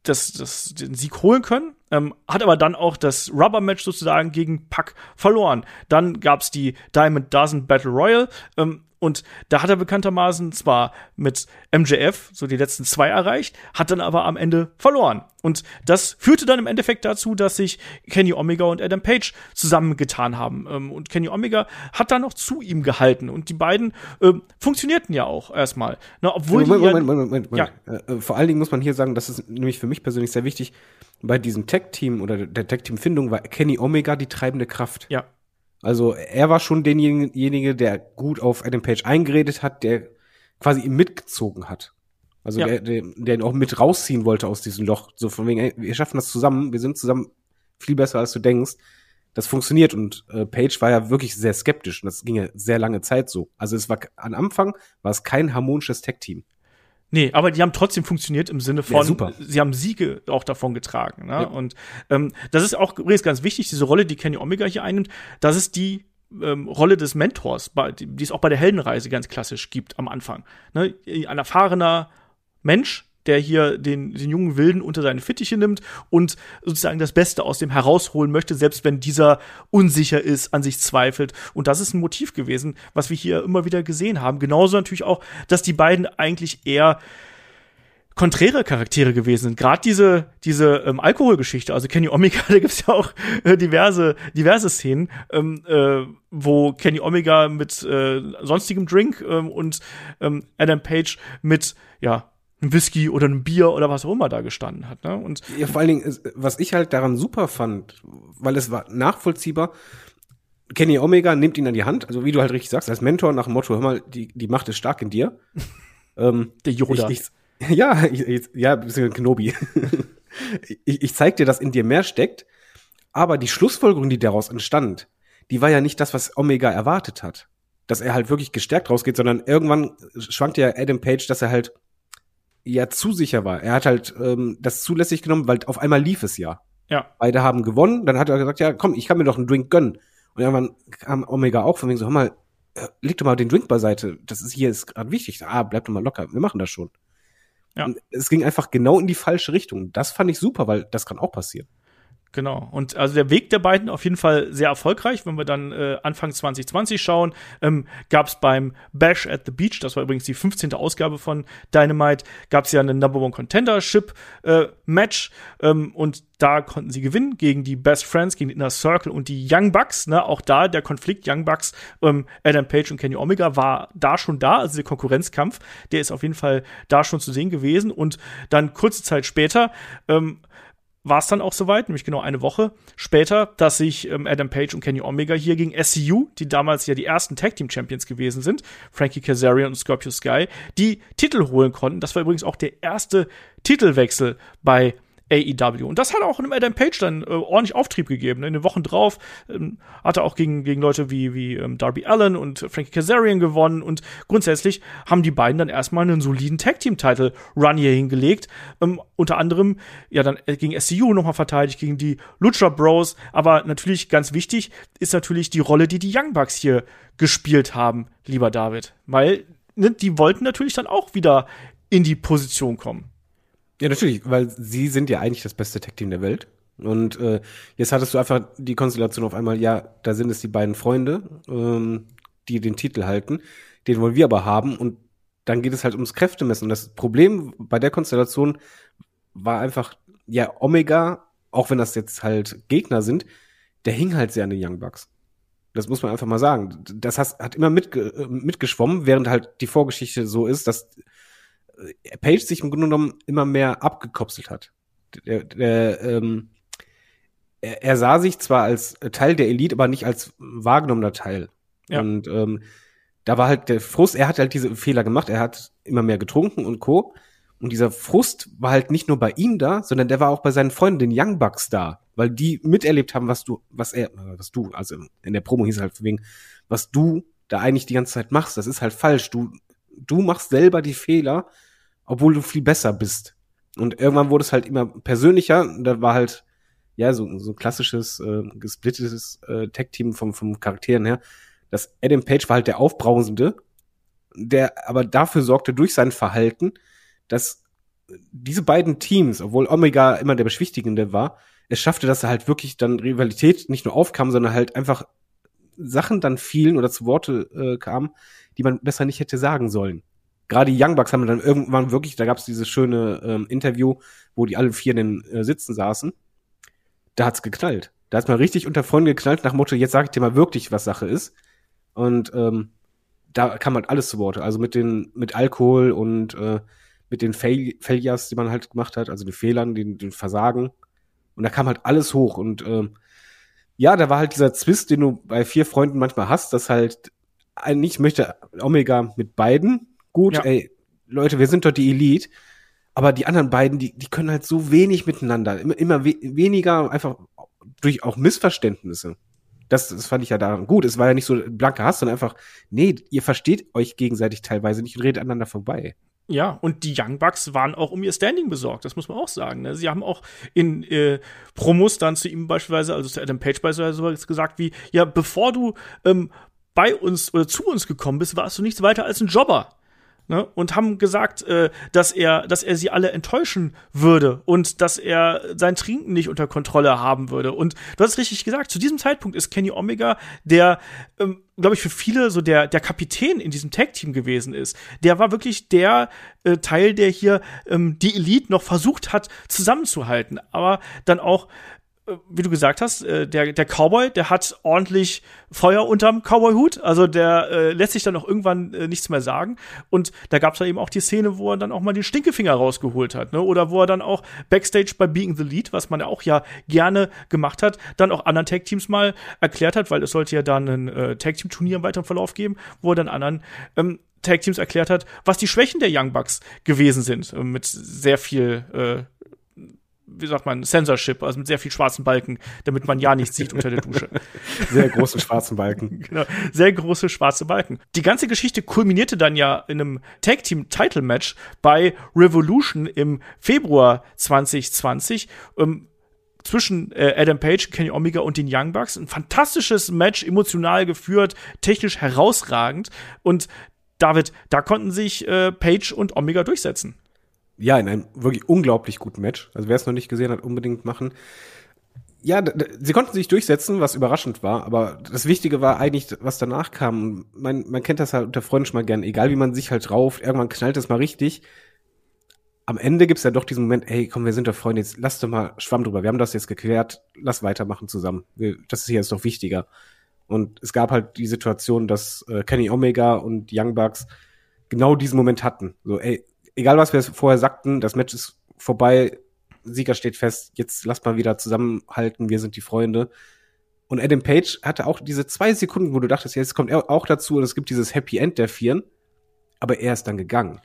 das, das, den Sieg holen können. Ähm, hat aber dann auch das Rubber-Match sozusagen gegen Pack verloren. Dann gab's die Diamond Dozen Battle Royal. Ähm, und da hat er bekanntermaßen zwar mit MJF so die letzten zwei erreicht, hat dann aber am Ende verloren. Und das führte dann im Endeffekt dazu, dass sich Kenny Omega und Adam Page zusammengetan haben. Ähm, und Kenny Omega hat dann noch zu ihm gehalten. Und die beiden äh, funktionierten ja auch erstmal. Na, obwohl Moment, die Moment, Moment, Moment, Moment. Ja. Äh, vor allen Dingen muss man hier sagen, das ist nämlich für mich persönlich sehr wichtig. Bei diesem Tag-Team oder der Tag-Team-Findung war Kenny Omega die treibende Kraft. Ja. Also er war schon derjenige, der gut auf Adam Page eingeredet hat, der quasi ihn mitgezogen hat. Also ja. der, der, der ihn auch mit rausziehen wollte aus diesem Loch. So von wegen, ey, wir schaffen das zusammen, wir sind zusammen viel besser, als du denkst. Das funktioniert und äh, Page war ja wirklich sehr skeptisch und das ging ja sehr lange Zeit so. Also es war am Anfang war es kein harmonisches Tech-Team. Nee, aber die haben trotzdem funktioniert im Sinne von, Ja, super. sie haben Siege auch davon getragen. Ne? Ja. Und ähm, das ist auch übrigens ganz wichtig, diese Rolle, die Kenny Omega hier einnimmt, das ist die ähm, Rolle des Mentors, die, die es auch bei der Heldenreise ganz klassisch gibt am Anfang. Ne? Ein erfahrener Mensch, der hier den, den jungen Wilden unter seine Fittiche nimmt und sozusagen das Beste aus dem herausholen möchte, selbst wenn dieser unsicher ist, an sich zweifelt. Und das ist ein Motiv gewesen, was wir hier immer wieder gesehen haben. Genauso natürlich auch, dass die beiden eigentlich eher konträre Charaktere gewesen sind. Gerade diese, diese ähm, Alkoholgeschichte, also Kenny Omega, da gibt's ja auch äh, diverse, diverse Szenen, ähm, äh, wo Kenny Omega mit äh, sonstigem Drink ähm, und ähm, Adam Page mit, ja, einem Whisky oder einem Bier oder was auch immer da gestanden hat. Ne? Und ja, vor allen Dingen, was ich halt daran super fand, weil es war nachvollziehbar, Kenny Omega nimmt ihn an die Hand, also wie du halt richtig sagst, als Mentor nach dem Motto, hör mal, die, die Macht ist stark in dir. ähm, Der Yoda. Ich, ich, ja, ich, ja, bisschen Knobi. ich, ich zeig dir, dass in dir mehr steckt, aber die Schlussfolgerung, die daraus entstand, die war ja nicht das, was Omega erwartet hat. Dass er halt wirklich gestärkt rausgeht, sondern irgendwann schwankt ja Adam Page, dass er halt ja zu sicher war. Er hat halt ähm, das zulässig genommen, weil auf einmal lief es ja. Ja. Beide haben gewonnen, dann hat er gesagt, ja, komm, ich kann mir doch einen Drink gönnen. Und irgendwann kam Omega auch von wegen so, hör mal, äh, leg doch mal den Drink beiseite. Das ist hier ist gerade wichtig. Ah, bleib doch mal locker. Wir machen das schon. Ja. Und es ging einfach genau in die falsche Richtung. Das fand ich super, weil das kann auch passieren. Genau. Und also der Weg der beiden auf jeden Fall sehr erfolgreich. Wenn wir dann äh, Anfang 2020 schauen, ähm, gab es beim Bash at the Beach, das war übrigens die 15. Ausgabe von Dynamite, gab es ja eine Number One Contendership äh, Match ähm, und da konnten sie gewinnen gegen die Best Friends, gegen die Inner Circle und die Young Bucks. Ne? Auch da der Konflikt Young Bucks, ähm, Adam Page und Kenny Omega war da schon da. Also der Konkurrenzkampf, der ist auf jeden Fall da schon zu sehen gewesen. Und dann kurze Zeit später ähm, war es dann auch soweit, nämlich genau eine Woche später, dass sich ähm, Adam Page und Kenny Omega hier gegen SCU, die damals ja die ersten Tag Team Champions gewesen sind, Frankie Kazarian und Scorpio Sky, die Titel holen konnten. Das war übrigens auch der erste Titelwechsel bei AEW. Und das hat auch einem Adam Page dann äh, ordentlich Auftrieb gegeben. In den Wochen drauf ähm, hat er auch gegen, gegen Leute wie, wie ähm, Darby Allen und Frankie Kazarian gewonnen. Und grundsätzlich haben die beiden dann erstmal einen soliden Tag-Team-Title-Run hier hingelegt. Ähm, unter anderem ja dann äh, gegen SCU nochmal verteidigt, gegen die Lucha Bros. Aber natürlich ganz wichtig ist natürlich die Rolle, die die Young Bucks hier gespielt haben, lieber David. Weil ne, die wollten natürlich dann auch wieder in die Position kommen. Ja, natürlich, weil sie sind ja eigentlich das beste Tech-Team der Welt. Und äh, jetzt hattest du einfach die Konstellation auf einmal, ja, da sind es die beiden Freunde, ähm, die den Titel halten, den wollen wir aber haben und dann geht es halt ums Kräftemessen. Und das Problem bei der Konstellation war einfach, ja, Omega, auch wenn das jetzt halt Gegner sind, der hing halt sehr an den Young Bucks. Das muss man einfach mal sagen. Das hat, immer mitge äh, mitgeschwommen, während halt die Vorgeschichte so ist, dass Page sich im Grunde genommen immer mehr abgekopselt hat. Der, der, ähm, er, er sah sich zwar als Teil der Elite, aber nicht als wahrgenommener Teil. Ja. Und ähm, da war halt der Frust, er hat halt diese Fehler gemacht, er hat immer mehr getrunken und Co. Und dieser Frust war halt nicht nur bei ihm da, sondern der war auch bei seinen Freunden, den Young Bucks da, weil die miterlebt haben, was du, was er, was du, also in der Promo hieß halt wegen, was du da eigentlich die ganze Zeit machst, das ist halt falsch. Du, du machst selber die Fehler, obwohl du viel besser bist. Und irgendwann wurde es halt immer persönlicher. Da war halt, ja, so, so klassisches, äh, gesplittetes äh, Tech-Team vom, vom Charakteren her. Das Adam Page war halt der Aufbrausende, der aber dafür sorgte durch sein Verhalten, dass diese beiden Teams, obwohl Omega immer der Beschwichtigende war, es schaffte, dass er halt wirklich dann Rivalität nicht nur aufkam, sondern halt einfach Sachen dann fielen oder zu Worte äh, kamen, die man besser nicht hätte sagen sollen gerade die Young Bucks haben dann irgendwann wirklich, da gab es dieses schöne ähm, Interview, wo die alle vier in den äh, Sitzen saßen. Da hat's geknallt. Da hat's mal richtig unter Freunden geknallt nach Motto, jetzt sag ich dir mal wirklich, was Sache ist. Und ähm, da kam halt alles zu Worte. Also mit den, mit Alkohol und äh, mit den Fail Failures, die man halt gemacht hat, also den Fehlern, den, den Versagen. Und da kam halt alles hoch. Und ähm, ja, da war halt dieser Zwist, den du bei vier Freunden manchmal hast, dass halt eigentlich möchte Omega mit beiden gut, ja. ey, Leute, wir sind dort die Elite, aber die anderen beiden, die, die können halt so wenig miteinander, immer, immer we weniger, einfach durch auch Missverständnisse. Das, das fand ich ja daran gut. Es war ja nicht so blanker Hass, sondern einfach, nee, ihr versteht euch gegenseitig teilweise nicht und redet aneinander vorbei. Ja, und die Young Bucks waren auch um ihr Standing besorgt, das muss man auch sagen. Ne? Sie haben auch in äh, Promos dann zu ihm beispielsweise, also zu Adam Page beispielsweise gesagt, wie, ja, bevor du ähm, bei uns oder zu uns gekommen bist, warst du nichts weiter als ein Jobber. Ne, und haben gesagt, äh, dass er, dass er sie alle enttäuschen würde und dass er sein Trinken nicht unter Kontrolle haben würde. Und du hast richtig gesagt, zu diesem Zeitpunkt ist Kenny Omega der ähm, glaube ich, für viele so der, der Kapitän in diesem Tag-Team gewesen ist. Der war wirklich der äh, Teil, der hier ähm, die Elite noch versucht hat zusammenzuhalten, aber dann auch wie du gesagt hast, äh, der, der Cowboy, der hat ordentlich Feuer unterm Cowboy-Hut. Also der äh, lässt sich dann auch irgendwann äh, nichts mehr sagen. Und da gab es ja eben auch die Szene, wo er dann auch mal den Stinkefinger rausgeholt hat. Ne? Oder wo er dann auch Backstage bei Being the Lead, was man ja auch ja gerne gemacht hat, dann auch anderen Tag-Teams mal erklärt hat, weil es sollte ja dann ein äh, Tag-Team-Turnier im weiteren Verlauf geben, wo er dann anderen ähm, Tag-Teams erklärt hat, was die Schwächen der Young Bucks gewesen sind. Äh, mit sehr viel äh, wie sagt man, Censorship, also mit sehr viel schwarzen Balken, damit man ja nichts sieht unter der Dusche. Sehr große schwarzen Balken. genau, sehr große schwarze Balken. Die ganze Geschichte kulminierte dann ja in einem Tag Team Title Match bei Revolution im Februar 2020. Ähm, zwischen äh, Adam Page, Kenny Omega und den Young Bucks. Ein fantastisches Match, emotional geführt, technisch herausragend. Und David, da konnten sich äh, Page und Omega durchsetzen ja, in einem wirklich unglaublich guten Match. Also wer es noch nicht gesehen hat, unbedingt machen. Ja, sie konnten sich durchsetzen, was überraschend war, aber das Wichtige war eigentlich, was danach kam. Man, man kennt das halt unter Freunden schon mal gern, egal wie man sich halt rauft, irgendwann knallt es mal richtig. Am Ende gibt's ja doch diesen Moment, hey, komm, wir sind doch Freunde, jetzt lass doch mal Schwamm drüber, wir haben das jetzt geklärt, lass weitermachen zusammen. Das ist hier jetzt doch wichtiger. Und es gab halt die Situation, dass äh, Kenny Omega und Young Bucks genau diesen Moment hatten. So, ey, egal was wir vorher sagten, das Match ist vorbei, Sieger steht fest, jetzt lass mal wieder zusammenhalten, wir sind die Freunde. Und Adam Page hatte auch diese zwei Sekunden, wo du dachtest, jetzt kommt er auch dazu und es gibt dieses Happy End der Vieren, aber er ist dann gegangen.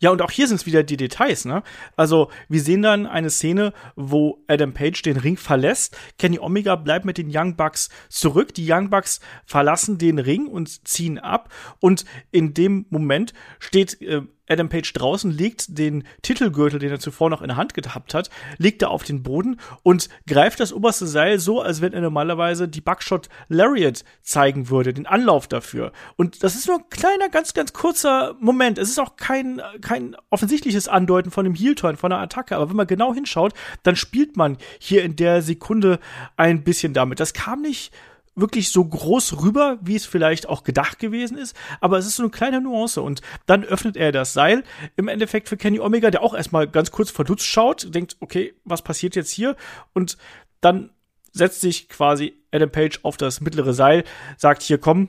Ja, und auch hier sind es wieder die Details, ne? Also, wir sehen dann eine Szene, wo Adam Page den Ring verlässt. Kenny Omega bleibt mit den Young Bucks zurück. Die Young Bucks verlassen den Ring und ziehen ab. Und in dem Moment steht äh, Adam Page draußen, legt den Titelgürtel, den er zuvor noch in der Hand gehabt hat, legt er auf den Boden und greift das oberste Seil so, als wenn er normalerweise die Buckshot Lariat zeigen würde, den Anlauf dafür. Und das ist nur ein kleiner, ganz, ganz kurzer Moment. Es ist auch kein, kein offensichtliches Andeuten von einem Heel-Turn, von einer Attacke. Aber wenn man genau hinschaut, dann spielt man hier in der Sekunde ein bisschen damit. Das kam nicht wirklich so groß rüber, wie es vielleicht auch gedacht gewesen ist, aber es ist so eine kleine Nuance und dann öffnet er das Seil im Endeffekt für Kenny Omega, der auch erstmal ganz kurz verdutzt schaut, denkt, okay, was passiert jetzt hier und dann setzt sich quasi Adam Page auf das mittlere Seil, sagt hier komm,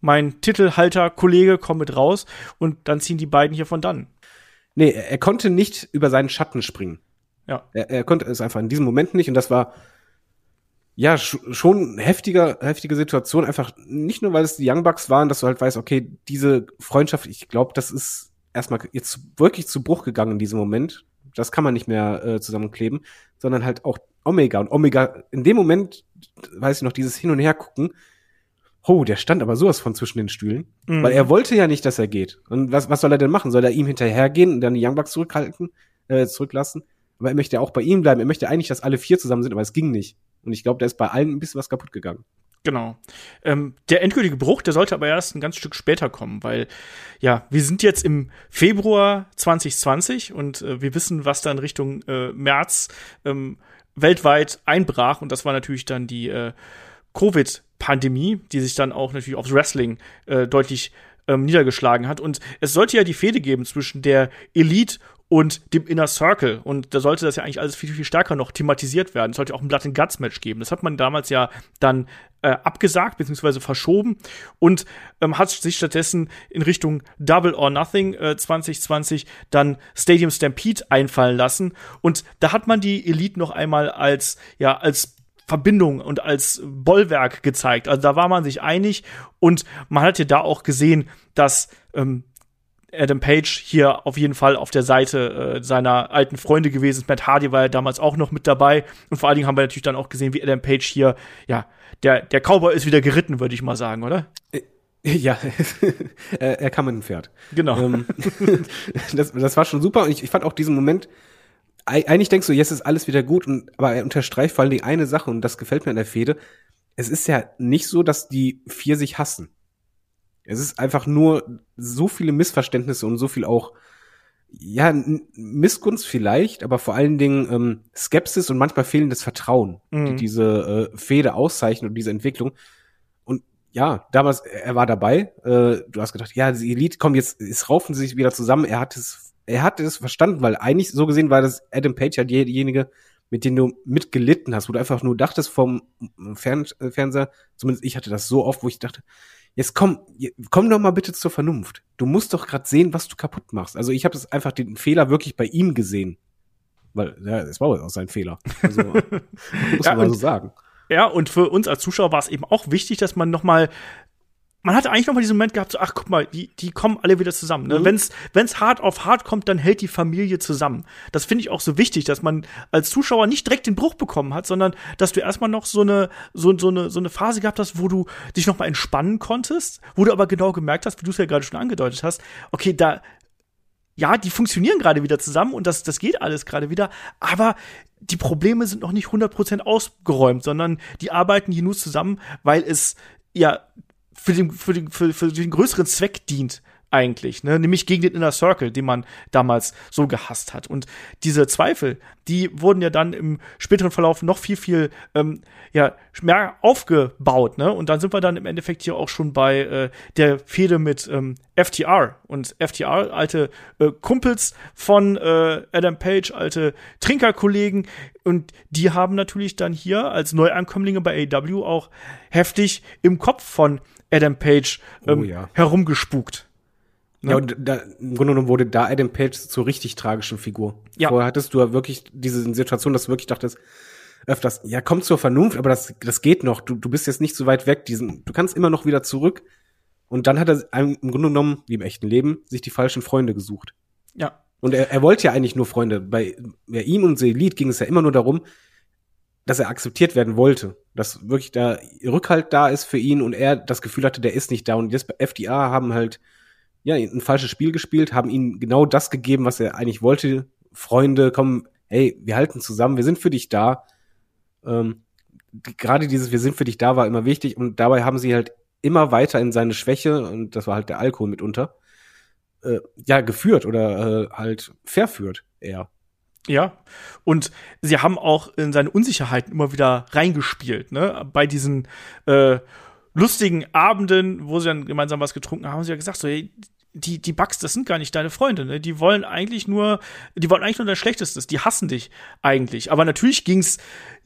mein Titelhalter Kollege, komm mit raus und dann ziehen die beiden hier von dann. Nee, er, konnte nicht über seinen Schatten springen. Ja. Er, er konnte es einfach in diesem Moment nicht und das war ja, schon heftiger, heftige Situation. Einfach nicht nur, weil es die Young Bucks waren, dass du halt weißt, okay, diese Freundschaft, ich glaube, das ist erstmal jetzt wirklich zu Bruch gegangen in diesem Moment. Das kann man nicht mehr äh, zusammenkleben, sondern halt auch Omega. Und Omega, in dem Moment, weiß ich noch, dieses Hin- und Her gucken, oh, der stand aber sowas von zwischen den Stühlen. Mhm. Weil er wollte ja nicht, dass er geht. Und was, was soll er denn machen? Soll er ihm hinterhergehen und dann die Young Bucks zurückhalten, äh, zurücklassen? Aber er möchte auch bei ihm bleiben. Er möchte eigentlich, dass alle vier zusammen sind, aber es ging nicht. Und ich glaube, da ist bei allen ein bisschen was kaputt gegangen. Genau. Ähm, der endgültige Bruch, der sollte aber erst ein ganz Stück später kommen, weil ja, wir sind jetzt im Februar 2020 und äh, wir wissen, was dann Richtung äh, März ähm, weltweit einbrach und das war natürlich dann die äh, Covid-Pandemie, die sich dann auch natürlich aufs Wrestling äh, deutlich ähm, niedergeschlagen hat. Und es sollte ja die Fehde geben zwischen der Elite und dem Inner Circle. Und da sollte das ja eigentlich alles viel, viel stärker noch thematisiert werden. Es sollte auch ein Blood and Guts Match geben. Das hat man damals ja dann äh, abgesagt bzw. verschoben und ähm, hat sich stattdessen in Richtung Double or Nothing äh, 2020 dann Stadium Stampede einfallen lassen. Und da hat man die Elite noch einmal als, ja, als Verbindung und als Bollwerk gezeigt. Also da war man sich einig und man hat ja da auch gesehen, dass ähm, Adam Page hier auf jeden Fall auf der Seite äh, seiner alten Freunde gewesen. Matt Hardy war ja damals auch noch mit dabei. Und vor allen Dingen haben wir natürlich dann auch gesehen, wie Adam Page hier, ja, der, der Cowboy ist wieder geritten, würde ich mal sagen, oder? Äh, ja, er kam mit dem Pferd. Genau. Ähm, das, das war schon super und ich, ich fand auch diesen Moment, eigentlich denkst du, jetzt ist alles wieder gut, und, aber er unterstreicht vor allen Dingen eine Sache und das gefällt mir an der Fehde. Es ist ja nicht so, dass die vier sich hassen Es ist einfach nur so viele Missverständnisse und so viel auch, ja, Missgunst vielleicht, aber vor allen Dingen ähm, Skepsis und manchmal fehlendes Vertrauen, mhm. die diese äh, Fehde auszeichnen und diese Entwicklung. Und ja, damals, er war dabei, äh, du hast gedacht, ja, die Elite, komm, jetzt, jetzt raufen sie sich wieder zusammen. Er hat es, er hat es verstanden, weil eigentlich so gesehen war das Adam Page ja derjenige, mit dem du mitgelitten hast, wo du einfach nur dachtest vom Fern Fernseher, zumindest ich hatte das so oft, wo ich dachte, jetzt komm, komm doch mal bitte zur Vernunft. Du musst doch gerade sehen, was du kaputt machst. Also ich habe das einfach den Fehler wirklich bei ihm gesehen. Weil, ja, es war auch sein Fehler. Also, muss ja, man so sagen. Ja, und für uns als Zuschauer war es eben auch wichtig, dass man noch mal man hatte eigentlich noch mal diesen Moment gehabt, so, ach guck mal, die, die kommen alle wieder zusammen. Ne? Mhm. Wenn's, wenn's hart auf hart kommt, dann hält die Familie zusammen. Das finde ich auch so wichtig, dass man als Zuschauer nicht direkt den Bruch bekommen hat, sondern dass du erstmal noch so eine, so, so, eine, so eine Phase gehabt hast, wo du dich noch mal entspannen konntest, wo du aber genau gemerkt hast, wie du es ja gerade schon angedeutet hast, okay, da, ja, die funktionieren gerade wieder zusammen und das, das geht alles gerade wieder, aber die Probleme sind noch nicht 100% ausgeräumt, sondern die arbeiten hier nur zusammen, weil es ja für den, für den, für, für den größeren Zweck dient eigentlich, ne? nämlich gegen den Inner Circle, den man damals so gehasst hat. Und diese Zweifel, die wurden ja dann im späteren Verlauf noch viel, viel ähm, ja, mehr aufgebaut. Ne? Und dann sind wir dann im Endeffekt hier auch schon bei äh, der Fehde mit ähm, FTR. Und FTR, alte äh, Kumpels von äh, Adam Page, alte Trinkerkollegen. Und die haben natürlich dann hier als Neuankömmlinge bei AW auch heftig im Kopf von Adam Page ähm, oh, ja. herumgespukt. Ne? Ja, und da, im Grunde genommen wurde da Adam Page zur richtig tragischen Figur. Ja. Vorher hattest du ja wirklich diese Situation, dass du wirklich dachtest, öfters, ja, komm zur Vernunft, aber das, das geht noch. Du, du bist jetzt nicht so weit weg. Diesen, du kannst immer noch wieder zurück. Und dann hat er im Grunde genommen, wie im echten Leben, sich die falschen Freunde gesucht. Ja. Und er, er wollte ja eigentlich nur Freunde. Bei ja, ihm und Selit ging es ja immer nur darum, dass er akzeptiert werden wollte. Dass wirklich da Rückhalt da ist für ihn und er das Gefühl hatte, der ist nicht da. Und jetzt bei FDA haben halt ja ein falsches Spiel gespielt, haben ihm genau das gegeben, was er eigentlich wollte. Freunde, komm, hey, wir halten zusammen, wir sind für dich da. Ähm, Gerade dieses Wir sind für dich da war immer wichtig und dabei haben sie halt immer weiter in seine Schwäche, und das war halt der Alkohol mitunter, äh, ja, geführt oder äh, halt verführt eher. Ja, und sie haben auch in seine Unsicherheiten immer wieder reingespielt, ne? Bei diesen äh, lustigen Abenden, wo sie dann gemeinsam was getrunken haben, haben sie ja gesagt, so, hey, die, die Bugs, das sind gar nicht deine Freunde, ne? Die wollen eigentlich nur, die wollen eigentlich nur dein Schlechtestes, die hassen dich eigentlich. Aber natürlich ging's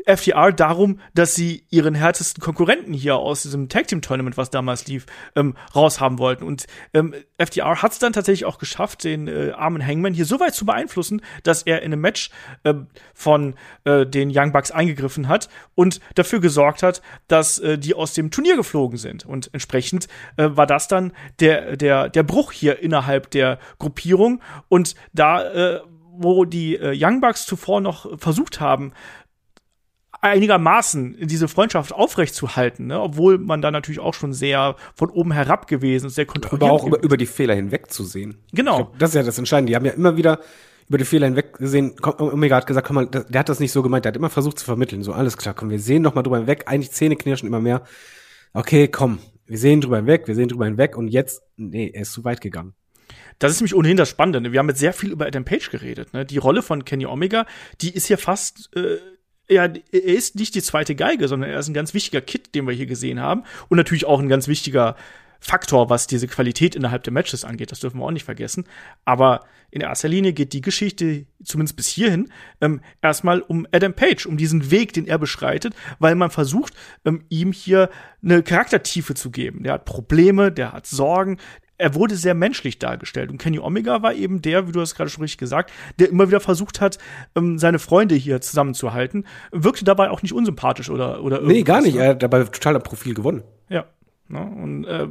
FTR darum, dass sie ihren härtesten Konkurrenten hier aus diesem Tag Team Tournament, was damals lief, ähm, raushaben wollten. Und ähm, FTR hat es dann tatsächlich auch geschafft, den äh, armen Hangman hier so weit zu beeinflussen, dass er in einem Match äh, von äh, den Young Bucks eingegriffen hat und dafür gesorgt hat, dass äh, die aus dem Turnier geflogen sind. Und entsprechend äh, war das dann der, der, der Bruch hier innerhalb der Gruppierung. Und da äh, wo die äh, Young Bucks zuvor noch versucht haben, einigermaßen diese Freundschaft aufrechtzuhalten, ne? obwohl man da natürlich auch schon sehr von oben herab gewesen ist, sehr kontrolliert. Aber auch über, über die Fehler hinwegzusehen. Genau. Glaub, das ist ja das Entscheidende. Die haben ja immer wieder über die Fehler hinweg gesehen. Omega hat gesagt, komm mal, der hat das nicht so gemeint, der hat immer versucht zu vermitteln. So, alles klar, komm, wir sehen noch mal drüber hinweg. Eigentlich Zähne knirschen immer mehr. Okay, komm, wir sehen drüber hinweg, wir sehen drüber hinweg und jetzt, nee, er ist zu weit gegangen. Das ist nämlich ohnehin das Spannende. Ne? Wir haben jetzt sehr viel über Adam Page geredet. Ne? Die Rolle von Kenny Omega, die ist ja fast äh, ja, er ist nicht die zweite Geige, sondern er ist ein ganz wichtiger Kit, den wir hier gesehen haben. Und natürlich auch ein ganz wichtiger Faktor, was diese Qualität innerhalb der Matches angeht. Das dürfen wir auch nicht vergessen. Aber in erster Linie geht die Geschichte, zumindest bis hierhin, ähm, erstmal um Adam Page, um diesen Weg, den er beschreitet, weil man versucht, ähm, ihm hier eine Charaktertiefe zu geben. Der hat Probleme, der hat Sorgen, er wurde sehr menschlich dargestellt. Und Kenny Omega war eben der, wie du hast gerade schon richtig gesagt, der immer wieder versucht hat, ähm, seine Freunde hier zusammenzuhalten. Wirkte dabei auch nicht unsympathisch oder oder Nee, gar nicht. Ne? Er hat dabei total am Profil gewonnen. Ja. Ne? Und äh,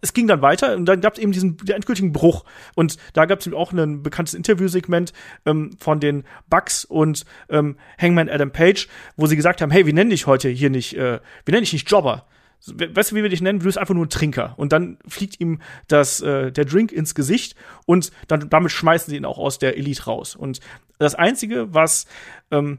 es ging dann weiter und dann gab es eben diesen der endgültigen Bruch. Und da gab es auch ein bekanntes Interviewsegment ähm, von den Bucks und ähm, Hangman Adam Page, wo sie gesagt haben, hey, wir nennen dich heute hier nicht, äh, wir nennen dich nicht Jobber, weißt du, wie wir dich nennen? Du bist einfach nur ein Trinker. Und dann fliegt ihm das, äh, der Drink ins Gesicht und dann, damit schmeißen sie ihn auch aus der Elite raus. Und das Einzige, was ähm,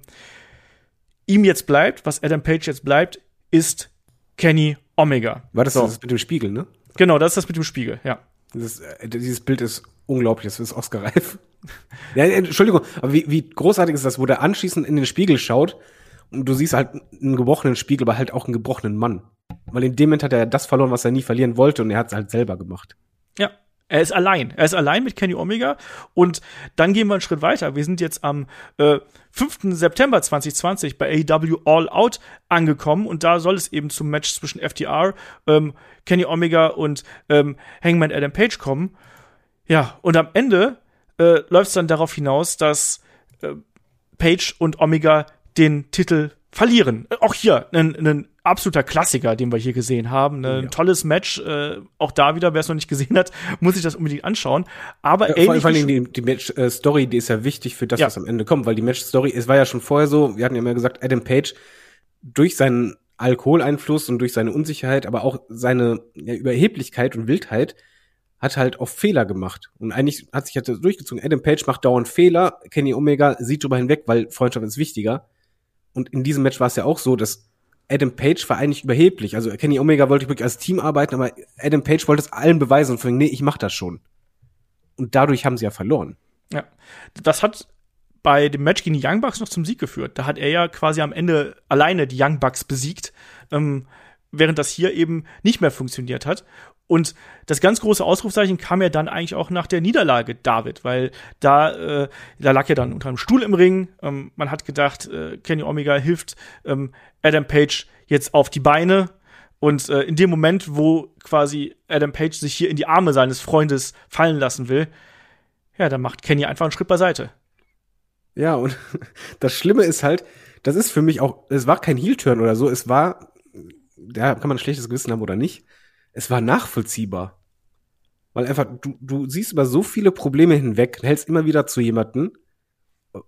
ihm jetzt bleibt, was Adam Page jetzt bleibt, ist Kenny Omega. War das so. das mit dem Spiegel, ne? Genau, das ist das mit dem Spiegel, ja. Dieses, äh, dieses Bild ist unglaublich, das ist Oscar-reif. ja, Entschuldigung, aber wie, wie großartig ist das, wo der anschließend in den Spiegel schaut und du siehst halt einen gebrochenen Spiegel, aber halt auch einen gebrochenen Mann. Weil in dem Moment hat er das verloren, was er nie verlieren wollte und er hat es halt selber gemacht. Ja, er ist allein. Er ist allein mit Kenny Omega. Und dann gehen wir einen Schritt weiter. Wir sind jetzt am äh, 5. September 2020 bei AEW All Out angekommen. Und da soll es eben zum Match zwischen FTR, ähm, Kenny Omega und ähm, Hangman Adam Page kommen. Ja, und am Ende äh, läuft es dann darauf hinaus, dass äh, Page und Omega den Titel verlieren. Äh, auch hier ein, ein absoluter Klassiker, den wir hier gesehen haben. Ne? Ein ja. tolles Match. Äh, auch da wieder, wer es noch nicht gesehen hat, muss sich das unbedingt anschauen. Aber ja, vor, vor allem die, die Match-Story, die ist ja wichtig für das, ja. was am Ende kommt, weil die Match-Story, es war ja schon vorher so, wir hatten ja immer gesagt, Adam Page durch seinen Alkoholeinfluss und durch seine Unsicherheit, aber auch seine ja, Überheblichkeit und Wildheit hat halt auch Fehler gemacht. Und eigentlich hat sich das durchgezogen. Adam Page macht dauernd Fehler, Kenny Omega sieht drüber hinweg, weil Freundschaft ist wichtiger. Und in diesem Match war es ja auch so, dass Adam Page war eigentlich überheblich. Also Kenny Omega wollte wirklich als Team arbeiten, aber Adam Page wollte es allen beweisen und von nee, ich mach das schon. Und dadurch haben sie ja verloren. Ja. Das hat bei dem Match gegen die Young Bucks noch zum Sieg geführt. Da hat er ja quasi am Ende alleine die Young Bucks besiegt, ähm, während das hier eben nicht mehr funktioniert hat. Und das ganz große Ausrufzeichen kam ja dann eigentlich auch nach der Niederlage David, weil da, äh, da lag er dann unter einem Stuhl im Ring. Ähm, man hat gedacht, äh, Kenny Omega hilft ähm, Adam Page jetzt auf die Beine. Und äh, in dem Moment, wo quasi Adam Page sich hier in die Arme seines Freundes fallen lassen will, ja, dann macht Kenny einfach einen Schritt beiseite. Ja, und das Schlimme ist halt, das ist für mich auch, es war kein Heel-Turn oder so, es war, da kann man ein schlechtes Gewissen haben oder nicht es war nachvollziehbar. Weil einfach, du, du siehst über so viele Probleme hinweg, hältst immer wieder zu jemanden,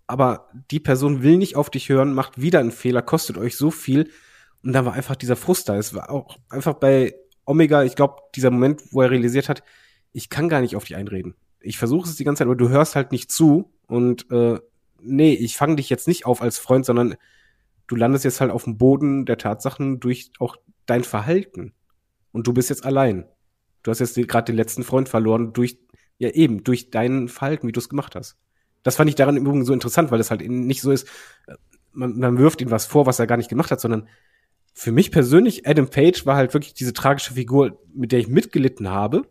aber die Person will nicht auf dich hören, macht wieder einen Fehler, kostet euch so viel. Und da war einfach dieser Frust da. Es war auch einfach bei Omega, ich glaube, dieser Moment, wo er realisiert hat, ich kann gar nicht auf dich einreden. Ich versuche es die ganze Zeit, aber du hörst halt nicht zu. Und äh, nee, ich fange dich jetzt nicht auf als Freund, sondern du landest jetzt halt auf dem Boden der Tatsachen durch auch dein Verhalten und du bist jetzt allein. Du hast jetzt gerade den letzten Freund verloren durch, ja eben, durch deinen Verhalten, wie du es gemacht hast. Das fand ich daran im Übrigen so interessant, weil es halt nicht so ist, äh, man, man wirft ihm was vor, was er gar nicht gemacht hat, sondern für mich persönlich, Adam Page war halt wirklich diese tragische Figur, mit der ich mitgelitten habe,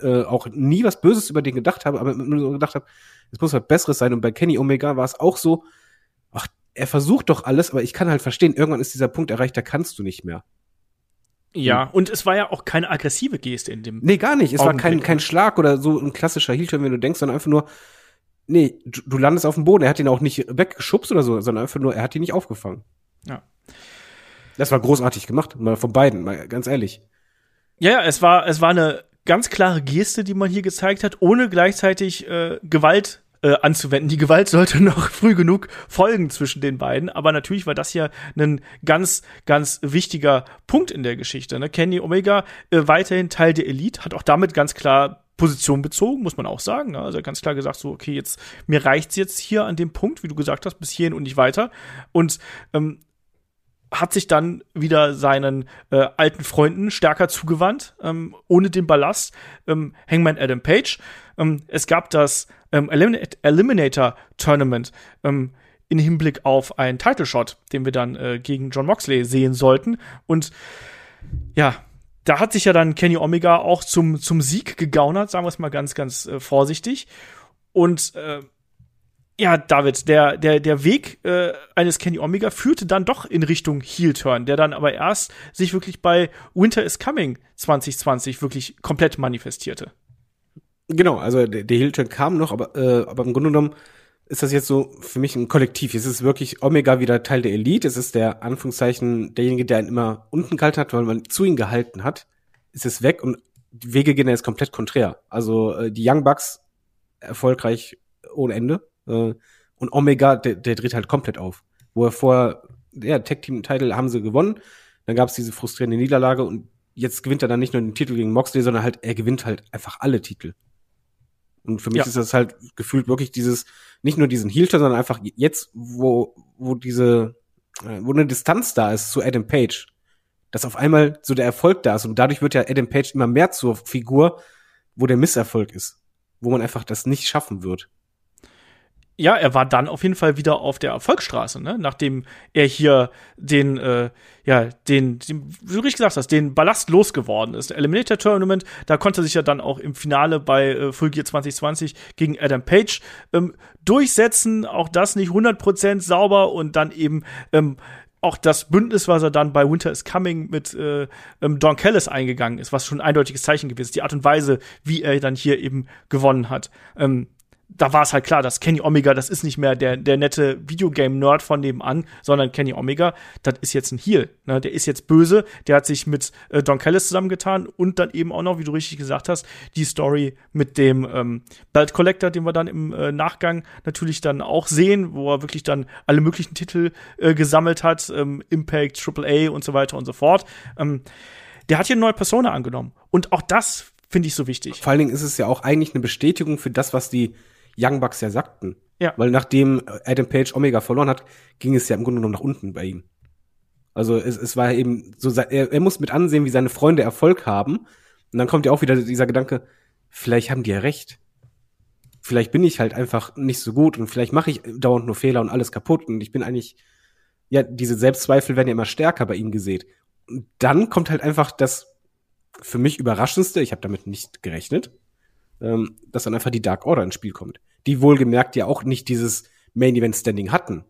äh, auch nie was Böses über den gedacht habe, aber nur so gedacht habe, es muss was Besseres sein. Und bei Kenny Omega war es auch so, ach, er versucht doch alles, aber ich kann halt verstehen, irgendwann ist dieser Punkt erreicht, da kannst du nicht mehr. Ja, hm. und es war ja auch keine aggressive Geste in dem. Nee, gar nicht. Es Augenblick. war kein, kein Schlag oder so ein klassischer Heel-Turn, wenn du denkst, sondern einfach nur, nee, du, du, landest auf dem Boden. Er hat ihn auch nicht weggeschubst oder so, sondern einfach nur, er hat ihn nicht aufgefangen. Ja. Das war großartig gemacht, mal von beiden, mal ganz ehrlich. Ja, ja, es war, es war eine ganz klare Geste, die man hier gezeigt hat, ohne gleichzeitig äh, Gewalt äh, anzuwenden. Die Gewalt sollte noch früh genug folgen zwischen den beiden, aber natürlich war das ja ein ganz, ganz wichtiger Punkt in der Geschichte. Ne? Kenny Omega äh, weiterhin Teil der Elite, hat auch damit ganz klar Position bezogen, muss man auch sagen. Ne? Also ganz klar gesagt, so, okay, jetzt, mir reicht's jetzt hier an dem Punkt, wie du gesagt hast, bis hierhin und nicht weiter. Und ähm, hat sich dann wieder seinen äh, alten Freunden stärker zugewandt, ähm, ohne den Ballast. Ähm, Hangman Adam Page. Ähm, es gab das ähm, Eliminator Tournament ähm, in Hinblick auf einen Title Shot, den wir dann äh, gegen John Moxley sehen sollten. Und ja, da hat sich ja dann Kenny Omega auch zum, zum Sieg gegaunert, sagen wir es mal ganz, ganz äh, vorsichtig. Und äh, ja, David, der, der, der Weg äh, eines Kenny Omega führte dann doch in Richtung Heel-Turn, der dann aber erst sich wirklich bei Winter is Coming 2020 wirklich komplett manifestierte. Genau, also der, der Heel-Turn kam noch, aber, äh, aber im Grunde genommen ist das jetzt so für mich ein Kollektiv. Es ist wirklich Omega wieder Teil der Elite. Es ist der Anführungszeichen derjenige, der ihn immer unten gehalten hat, weil man zu ihm gehalten hat. Es ist weg und die Wege gehen jetzt komplett konträr. Also äh, die Young Bucks erfolgreich ohne Ende äh, und Omega, der, der dreht halt komplett auf. Wo er vorher, ja, Tag-Team-Title haben sie gewonnen. Dann gab es diese frustrierende Niederlage und jetzt gewinnt er dann nicht nur den Titel gegen Moxley, sondern halt, er gewinnt halt einfach alle Titel. Und für mich ja. ist das halt gefühlt wirklich dieses, nicht nur diesen Heel-Turn, sondern einfach jetzt, wo, wo diese, äh, wo eine Distanz da ist zu Adam Page, Dass auf einmal so der Erfolg da ist und dadurch wird ja Adam Page immer mehr zur Figur, wo der Misserfolg ist. Wo man einfach das nicht schaffen wird ja, er war dann auf jeden Fall wieder auf der Erfolgsstraße, ne? nachdem er hier den, äh, ja, den, den, wie du richtig gesagt hast, den Ballast losgeworden ist. Eliminator Tournament, da konnte sich ja dann auch im Finale bei äh, Full Gear 2020 gegen Adam Page ähm, durchsetzen. Auch das nicht 100% sauber und dann eben ähm, auch das Bündnis, was er dann bei Winter is Coming mit äh, ähm, Don Callis eingegangen ist, was schon ein eindeutiges Zeichen gewesen ist. Die Art und Weise, wie er dann hier eben gewonnen hat. Ähm, da war es halt klar, dass Kenny Omega, das ist nicht mehr der, der nette Videogame-Nerd von nebenan, sondern Kenny Omega, das ist jetzt ein Heel. Ne? Der ist jetzt böse, der hat sich mit äh, Don Callis zusammengetan und dann eben auch noch, wie du richtig gesagt hast, die Story mit dem ähm, Belt Collector, den wir dann im äh, Nachgang natürlich dann auch sehen, wo er wirklich dann alle möglichen Titel äh, gesammelt hat, ähm, Impact, AAA und so weiter und so fort. Ähm, der hat hier eine neue Persona angenommen. Und auch das finde ich so wichtig. Vor allen Dingen ist es ja auch eigentlich eine Bestätigung für das, was die Young Bucks ja sagten. Ja. Weil nachdem Adam Page Omega verloren hat, ging es ja im Grunde genommen nach unten bei ihm. Also es, es war eben so, er, er muss mit ansehen, wie seine Freunde Erfolg haben. Und dann kommt ja auch wieder dieser Gedanke, vielleicht haben die ja recht. Vielleicht bin ich halt einfach nicht so gut und vielleicht mache ich dauernd nur Fehler und alles kaputt und ich bin eigentlich, ja, diese Selbstzweifel werden ja immer stärker bei ihm gesät. Und dann kommt halt einfach das für mich überraschendste, ich habe damit nicht gerechnet, ähm, dass dann einfach die Dark Order ins Spiel kommt die wohlgemerkt ja auch nicht dieses Main Event Standing hatten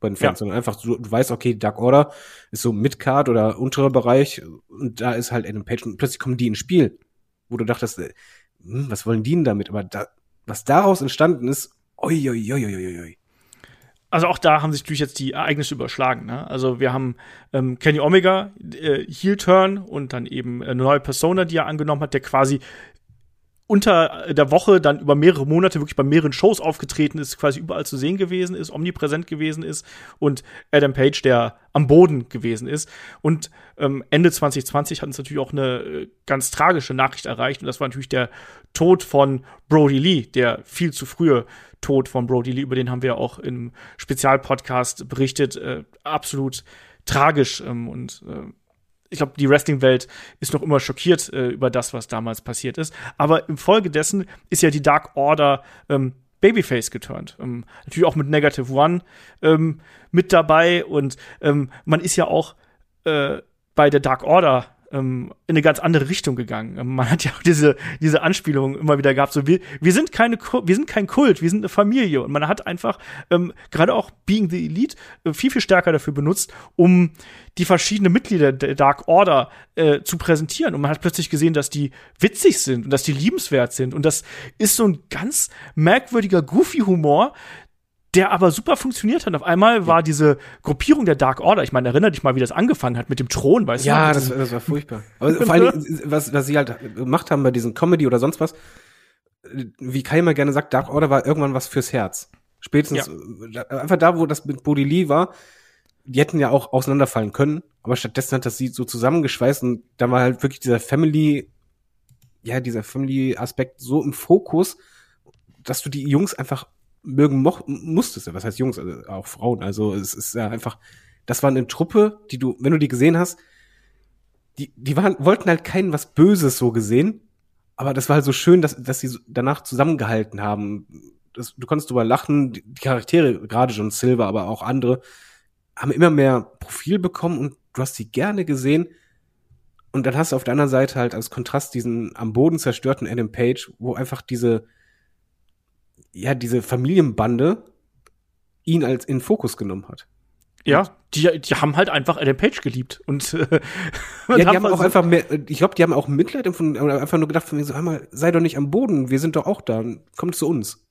bei den Fans, ja. sondern einfach du, du weißt, okay, Dark Order ist so Midcard oder unterer Bereich und da ist halt Adam Page und plötzlich kommen die ins Spiel, wo du dachtest, äh, hm, was wollen die denn damit? Aber da, was daraus entstanden ist, oi, oi, oi, oi, oi. Also auch da haben sich natürlich jetzt die Ereignisse überschlagen. Ne? Also wir haben ähm, Kenny Omega, äh, Heel Turn und dann eben eine neue Persona, die er angenommen hat, der quasi unter der Woche dann über mehrere Monate wirklich bei mehreren Shows aufgetreten ist, quasi überall zu sehen gewesen ist, omnipräsent gewesen ist und Adam Page, der am Boden gewesen ist. Und ähm, Ende 2020 hat uns natürlich auch eine äh, ganz tragische Nachricht erreicht und das war natürlich der Tod von Brody Lee, der viel zu frühe Tod von Brody Lee, über den haben wir auch im Spezialpodcast berichtet. Äh, absolut tragisch ähm, und äh, ich glaube, die Wrestling-Welt ist noch immer schockiert äh, über das, was damals passiert ist. Aber im Folge dessen ist ja die Dark Order ähm, Babyface geturnt. Ähm, natürlich auch mit Negative One ähm, mit dabei und ähm, man ist ja auch äh, bei der Dark Order ähm, in eine ganz andere Richtung gegangen. Ähm, man hat ja auch diese, diese Anspielung immer wieder gehabt, so wir, wir sind keine, wir sind kein Kult, wir sind eine Familie. Und man hat einfach ähm, gerade auch Being the Elite äh, viel, viel stärker dafür benutzt, um die verschiedenen Mitglieder der Dark Order äh, zu präsentieren. Und man hat plötzlich gesehen, dass die witzig sind und dass die liebenswert sind. Und das ist so ein ganz merkwürdiger Goofy-Humor, der aber super funktioniert hat. Auf einmal war diese Gruppierung der Dark Order, ich meine, erinnere dich mal, wie das angefangen hat mit dem Thron, weißt ja, du? Ja, das, das war furchtbar. Aber vor allem, was, was sie halt gemacht haben bei diesen Comedy oder sonst was, wie Kai immer gerne sagt, Dark Order war irgendwann was fürs Herz. Spätestens, ja. einfach da, wo das mit Bodhi Lee war, die hätten ja auch auseinanderfallen können, aber stattdessen hat das sie so zusammengeschweißt und da war halt wirklich dieser Family, ja, dieser Family-Aspekt so im Fokus, dass du die Jungs einfach mögen moch, musstest. Was heißt Jungs, also auch Frauen. Also es ist ja einfach, das war eine Truppe, die du, wenn du die gesehen hast, die, die waren, wollten halt keinen was Böses so gesehen, aber das war halt so schön, dass, dass sie danach zusammengehalten haben. Das, du konntest drüber lachen, die Charaktere, gerade John Silver, aber auch andere, haben immer mehr Profil bekommen und du hast sie gerne gesehen. Und dann hast du auf der anderen Seite halt als Kontrast diesen am Boden zerstörten Adam Page, wo einfach diese, ja, diese Familienbande ihn als in Fokus genommen hat. Ja, die, die haben halt einfach Adam Page geliebt und äh, ja, die haben auch einfach mehr, ich glaube, die haben auch Mitleid empfunden, einfach nur gedacht von mir so, einmal, sei doch nicht am Boden, wir sind doch auch da, komm zu uns.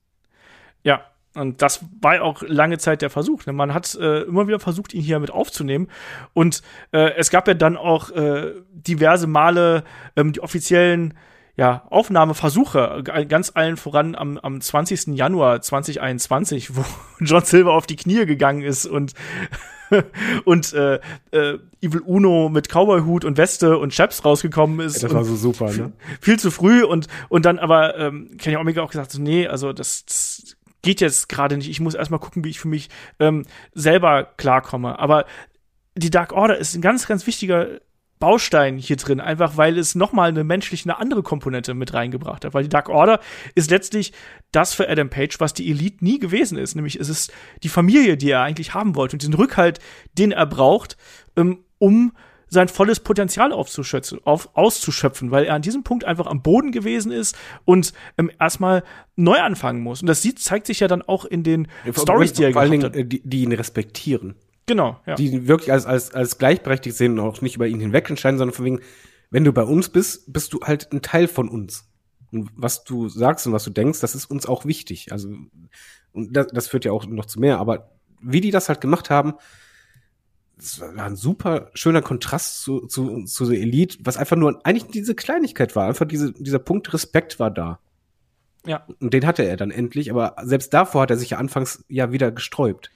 Ja, und das war auch lange Zeit der Versuch. Ne? Man hat äh, immer wieder versucht, ihn hier mit aufzunehmen. Und äh, es gab ja dann auch äh, diverse Male ähm, die offiziellen ja, Aufnahmeversuche, ganz allen voran am, am 20. Januar 2021, wo John Silver auf die Knie gegangen ist und und äh, äh, Evil Uno mit Cowboy-Hut und Weste und Chaps rausgekommen ist. Ja, das war so super, ne? Viel zu früh und und dann aber ähm, Kenny Omega auch gesagt, so, nee, also das, das geht jetzt gerade nicht. Ich muss erstmal gucken, wie ich für mich ähm, selber klarkomme. Aber die Dark Order ist ein ganz, ganz wichtiger Baustein hier drin, einfach weil es nochmal eine menschliche, eine andere Komponente mit reingebracht hat. Weil die Dark Order ist letztlich das für Adam Page, was die Elite nie gewesen ist. Nämlich ist es die Familie, die er eigentlich haben wollte und diesen Rückhalt, den er braucht, ähm, um sein volles Potenzial aufzuschöpfen, auf, auszuschöpfen, weil er an diesem Punkt einfach am Boden gewesen ist und ähm, erstmal neu anfangen muss. Und das sieht, zeigt sich ja dann auch in den ja, Stories, die er vor allen Dingen, hat. Äh, die, die ihn respektieren. Genau, ja. Die wirklich als, als, als gleichberechtigt sehen und auch nicht über ihn hinweg entscheiden, sondern von wegen, wenn du bei uns bist, bist du halt ein Teil von uns. Und was du sagst und was du denkst, das ist uns auch wichtig. Also, und das, das führt ja auch noch zu mehr. Aber wie die das halt gemacht haben, das war ein super schöner Kontrast zu, zu, zu der Elite, was einfach nur eigentlich diese Kleinigkeit war. Einfach diese, dieser Punkt Respekt war da. Ja. Und den hatte er dann endlich, aber selbst davor hat er sich ja anfangs ja wieder gesträubt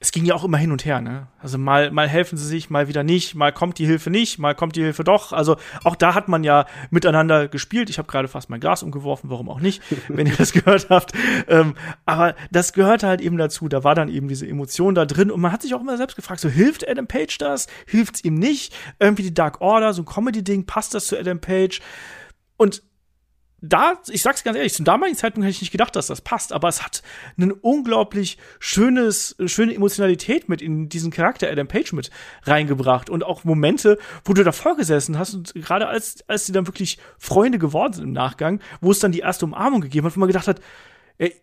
es ging ja auch immer hin und her, ne? Also mal, mal helfen sie sich, mal wieder nicht, mal kommt die Hilfe nicht, mal kommt die Hilfe doch. Also auch da hat man ja miteinander gespielt. Ich habe gerade fast mein Glas umgeworfen, warum auch nicht, wenn ihr das gehört habt. Ähm, aber das gehörte halt eben dazu. Da war dann eben diese Emotion da drin und man hat sich auch immer selbst gefragt, so hilft Adam Page das? Hilft's ihm nicht? Irgendwie die Dark Order, so ein Comedy-Ding, passt das zu Adam Page? Und da, ich sag's ganz ehrlich, zum damaligen Zeitpunkt hätte ich nicht gedacht, dass das passt, aber es hat einen unglaublich schönes, schöne Emotionalität mit in diesen Charakter Adam Page mit reingebracht und auch Momente, wo du davor gesessen hast und gerade als, als die dann wirklich Freunde geworden sind im Nachgang, wo es dann die erste Umarmung gegeben hat, wo man gedacht hat,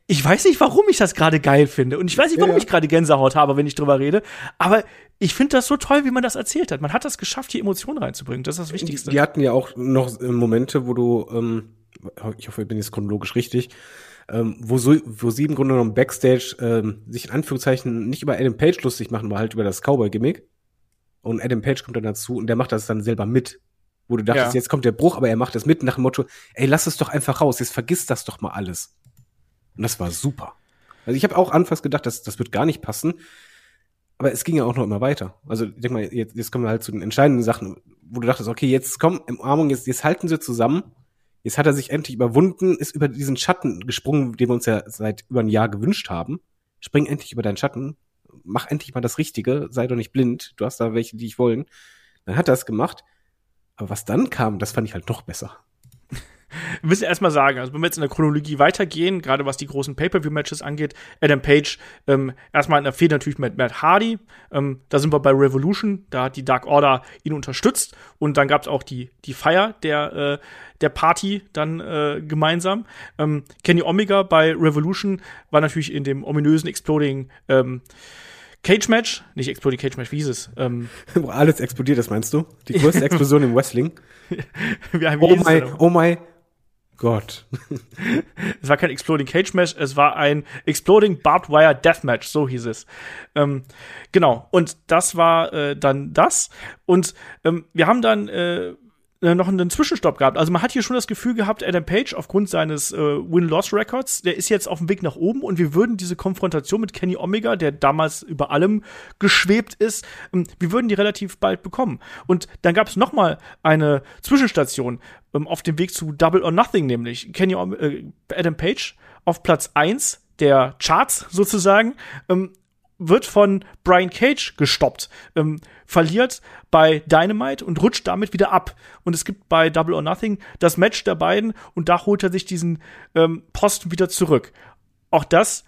ich weiß nicht, warum ich das gerade geil finde und ich weiß nicht, warum ja, ja. ich gerade Gänsehaut habe, wenn ich drüber rede, aber ich finde das so toll, wie man das erzählt hat. Man hat das geschafft, hier Emotionen reinzubringen. Das ist das Wichtigste. Die, die hatten ja auch noch Momente, wo du ähm ich hoffe, ich bin jetzt chronologisch richtig, ähm, wo, so, wo sie im Grunde genommen Backstage ähm, sich in Anführungszeichen nicht über Adam Page lustig machen, aber halt über das Cowboy-Gimmick. Und Adam Page kommt dann dazu und der macht das dann selber mit. Wo du dachtest, ja. jetzt kommt der Bruch, aber er macht das mit nach dem Motto, ey, lass es doch einfach raus, jetzt vergiss das doch mal alles. Und das war super. Also ich habe auch anfangs gedacht, das, das wird gar nicht passen. Aber es ging ja auch noch immer weiter. Also ich denk mal, jetzt, jetzt kommen wir halt zu den entscheidenden Sachen, wo du dachtest, okay, jetzt komm, Umarmung, jetzt, jetzt halten sie zusammen Jetzt hat er sich endlich überwunden, ist über diesen Schatten gesprungen, den wir uns ja seit über ein Jahr gewünscht haben. Spring endlich über deinen Schatten. Mach endlich mal das Richtige. Sei doch nicht blind. Du hast da welche, die ich wollen. Dann hat er es gemacht. Aber was dann kam, das fand ich halt noch besser wir müssen erstmal sagen, also wenn wir jetzt in der Chronologie weitergehen, gerade was die großen Pay-Per-View-Matches angeht, Adam Page ähm, erstmal in der Fehde natürlich mit Matt Hardy. Ähm, da sind wir bei Revolution, da hat die Dark Order ihn unterstützt und dann gab es auch die, die Feier der, äh, der Party dann äh, gemeinsam. Ähm, Kenny Omega bei Revolution war natürlich in dem ominösen Exploding ähm, Cage Match, nicht Exploding Cage Match, wie hieß es? Ähm, Wo alles explodiert ist, meinst du? Die größte Explosion im Wrestling. wie oh my, oh my, Gott. es war kein Exploding Cage Match, es war ein Exploding Barbed Wire Death Match, so hieß es. Ähm, genau, und das war äh, dann das. Und ähm, wir haben dann äh, noch einen Zwischenstopp gehabt. Also man hat hier schon das Gefühl gehabt, Adam Page aufgrund seines äh, Win-Loss-Records, der ist jetzt auf dem Weg nach oben und wir würden diese Konfrontation mit Kenny Omega, der damals über allem geschwebt ist, ähm, wir würden die relativ bald bekommen. Und dann gab es noch mal eine Zwischenstation ähm, auf dem Weg zu Double or Nothing, nämlich Kenny äh, Adam Page auf Platz 1 der Charts sozusagen, ähm, wird von Brian Cage gestoppt, ähm, verliert bei Dynamite und rutscht damit wieder ab. Und es gibt bei Double or Nothing das Match der beiden und da holt er sich diesen ähm, Posten wieder zurück. Auch das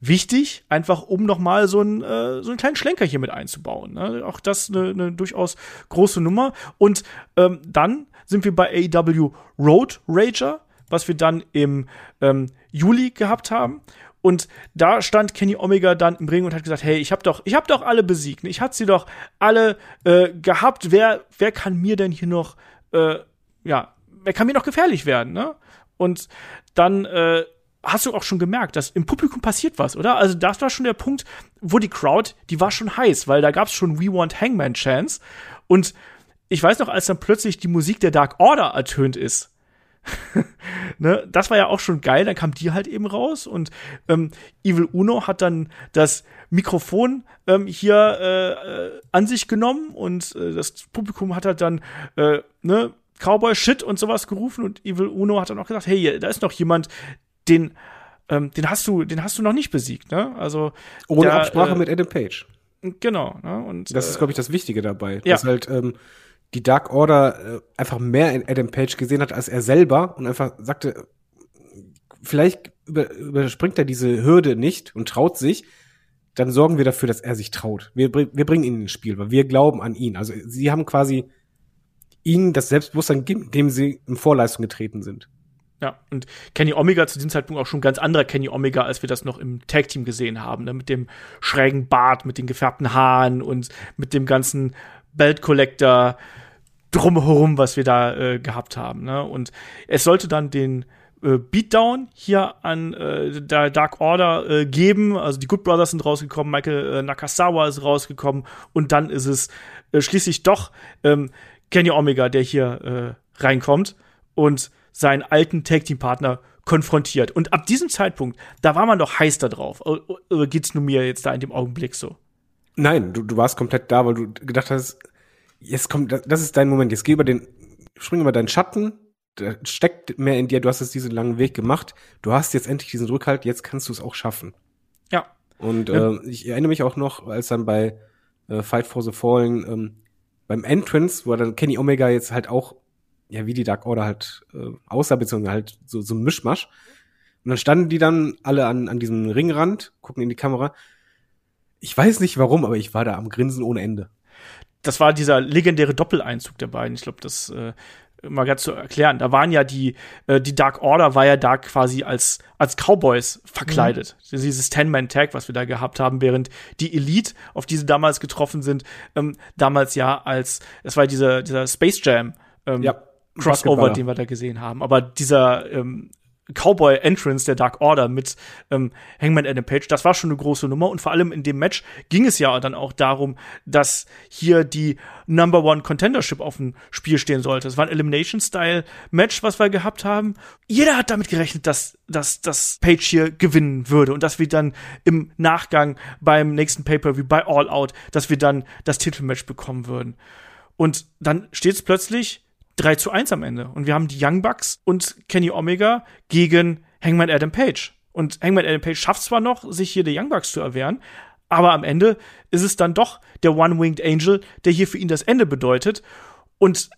wichtig, einfach um noch mal so, ein, äh, so einen kleinen Schlenker hier mit einzubauen. Ne? Auch das eine, eine durchaus große Nummer. Und ähm, dann sind wir bei AEW Road Rager, was wir dann im ähm, Juli gehabt haben. Und da stand Kenny Omega dann im Ring und hat gesagt, hey, ich hab doch, ich hab doch alle besiegt. Ich hatte sie doch alle äh, gehabt. Wer, wer kann mir denn hier noch, äh, ja, wer kann mir noch gefährlich werden, ne? Und dann äh, hast du auch schon gemerkt, dass im Publikum passiert was, oder? Also das war schon der Punkt, wo die Crowd, die war schon heiß, weil da gab's schon We Want Hangman Chance. Und ich weiß noch, als dann plötzlich die Musik der Dark Order ertönt ist, ne, das war ja auch schon geil, dann kam die halt eben raus und ähm, Evil Uno hat dann das Mikrofon ähm, hier äh, äh, an sich genommen und äh, das Publikum hat halt dann äh, ne, Cowboy Shit und sowas gerufen und Evil Uno hat dann auch gesagt, hey, da ist noch jemand, den ähm, den hast du, den hast du noch nicht besiegt, ne? Also ohne der, Absprache äh, mit Adam Page. Genau, ne? Und das ist, glaube ich, das Wichtige dabei. Ja. Dass halt ähm, die Dark Order äh, einfach mehr in Adam Page gesehen hat als er selber und einfach sagte, vielleicht über, überspringt er diese Hürde nicht und traut sich, dann sorgen wir dafür, dass er sich traut. Wir, wir bringen ihn ins Spiel, weil wir glauben an ihn. Also sie haben quasi ihnen das Selbstbewusstsein gegeben, indem sie in Vorleistung getreten sind. Ja, und Kenny Omega zu diesem Zeitpunkt auch schon ganz anderer Kenny Omega, als wir das noch im Tag Team gesehen haben, ne? mit dem schrägen Bart, mit den gefärbten Haaren und mit dem ganzen Belt Collector drumherum, was wir da äh, gehabt haben. Ne? Und es sollte dann den äh, Beatdown hier an äh, der Dark Order äh, geben. Also die Good Brothers sind rausgekommen, Michael äh, Nakasawa ist rausgekommen und dann ist es äh, schließlich doch ähm, Kenny Omega, der hier reinkommt und seinen alten Tag Team Partner konfrontiert. Und ab diesem Zeitpunkt, da war man doch heiß da drauf. Oder geht's nur mir jetzt da in dem Augenblick so? Nein, du, du warst komplett da, weil du gedacht hast, jetzt kommt, das ist dein Moment, jetzt geh über den, spring über deinen Schatten, da steckt mehr in dir, du hast jetzt diesen langen Weg gemacht, du hast jetzt endlich diesen Rückhalt, jetzt kannst du es auch schaffen. Ja. Und ja. Äh, ich erinnere mich auch noch, als dann bei äh, Fight for the Fallen ähm, beim Entrance, wo dann Kenny Omega jetzt halt auch, ja, wie die Dark Order halt äh, aussah, beziehungsweise halt so, so ein Mischmasch. Und dann standen die dann alle an, an diesem Ringrand, gucken in die Kamera. Ich weiß nicht warum, aber ich war da am Grinsen ohne Ende das war dieser legendäre Doppeleinzug der beiden. Ich glaube, das äh, mal ganz zu erklären. Da waren ja die, äh, die Dark Order war ja da quasi als, als Cowboys verkleidet. Mhm. Dieses Ten-Man-Tag, was wir da gehabt haben, während die Elite, auf die sie damals getroffen sind, ähm, damals ja als, es war dieser, dieser Space Jam, ähm, ja. Crossover, den wir da gesehen haben. Aber dieser ähm, Cowboy-Entrance der Dark Order mit ähm, Hangman Adam Page, das war schon eine große Nummer. Und vor allem in dem Match ging es ja dann auch darum, dass hier die Number One Contendership auf dem Spiel stehen sollte. Es war ein Elimination-Style-Match, was wir gehabt haben. Jeder hat damit gerechnet, dass, dass, dass Page hier gewinnen würde und dass wir dann im Nachgang beim nächsten Pay-Per-View bei All Out, dass wir dann das Titelmatch bekommen würden. Und dann steht es plötzlich 3 zu 1 am Ende. Und wir haben die Young Bucks und Kenny Omega gegen Hangman Adam Page. Und Hangman Adam Page schafft zwar noch, sich hier die Young Bucks zu erwehren, aber am Ende ist es dann doch der One-Winged Angel, der hier für ihn das Ende bedeutet. Und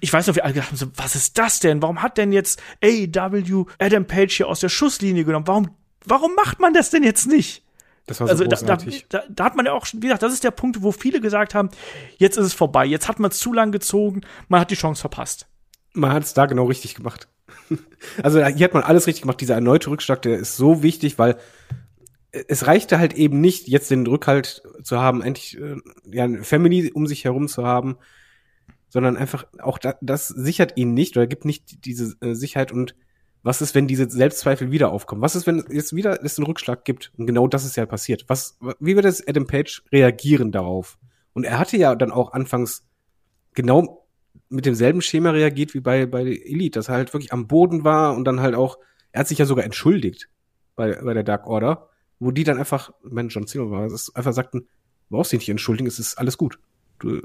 ich weiß noch, wie alle gedacht haben, so, was ist das denn? Warum hat denn jetzt AEW Adam Page hier aus der Schusslinie genommen? Warum, warum macht man das denn jetzt nicht? Das war so also. Da, da, da, hat man ja auch, wie gesagt, das ist der Punkt, wo viele gesagt haben, jetzt ist es vorbei, jetzt hat man es zu lang gezogen, man hat die Chance verpasst. Man hat es da genau richtig gemacht. also hier hat man alles richtig gemacht. Dieser erneute Rückschlag, der ist so wichtig, weil es reichte halt eben nicht, jetzt den Rückhalt zu haben, endlich äh, ja, eine Family um sich herum zu haben, sondern einfach auch da, das sichert ihn nicht oder gibt nicht diese äh, Sicherheit und was ist, wenn diese Selbstzweifel wieder aufkommen? Was ist, wenn es wieder es einen Rückschlag gibt? Und genau das ist ja passiert. Was, wie wird es Adam Page reagieren darauf? Und er hatte ja dann auch anfangs genau mit demselben Schema reagiert wie bei, bei Elite, dass er halt wirklich am Boden war und dann halt auch, er hat sich ja sogar entschuldigt bei, bei der Dark Order, wo die dann einfach, mein John Cena war, einfach sagten, du brauchst dich nicht entschuldigen, es ist alles gut. Du,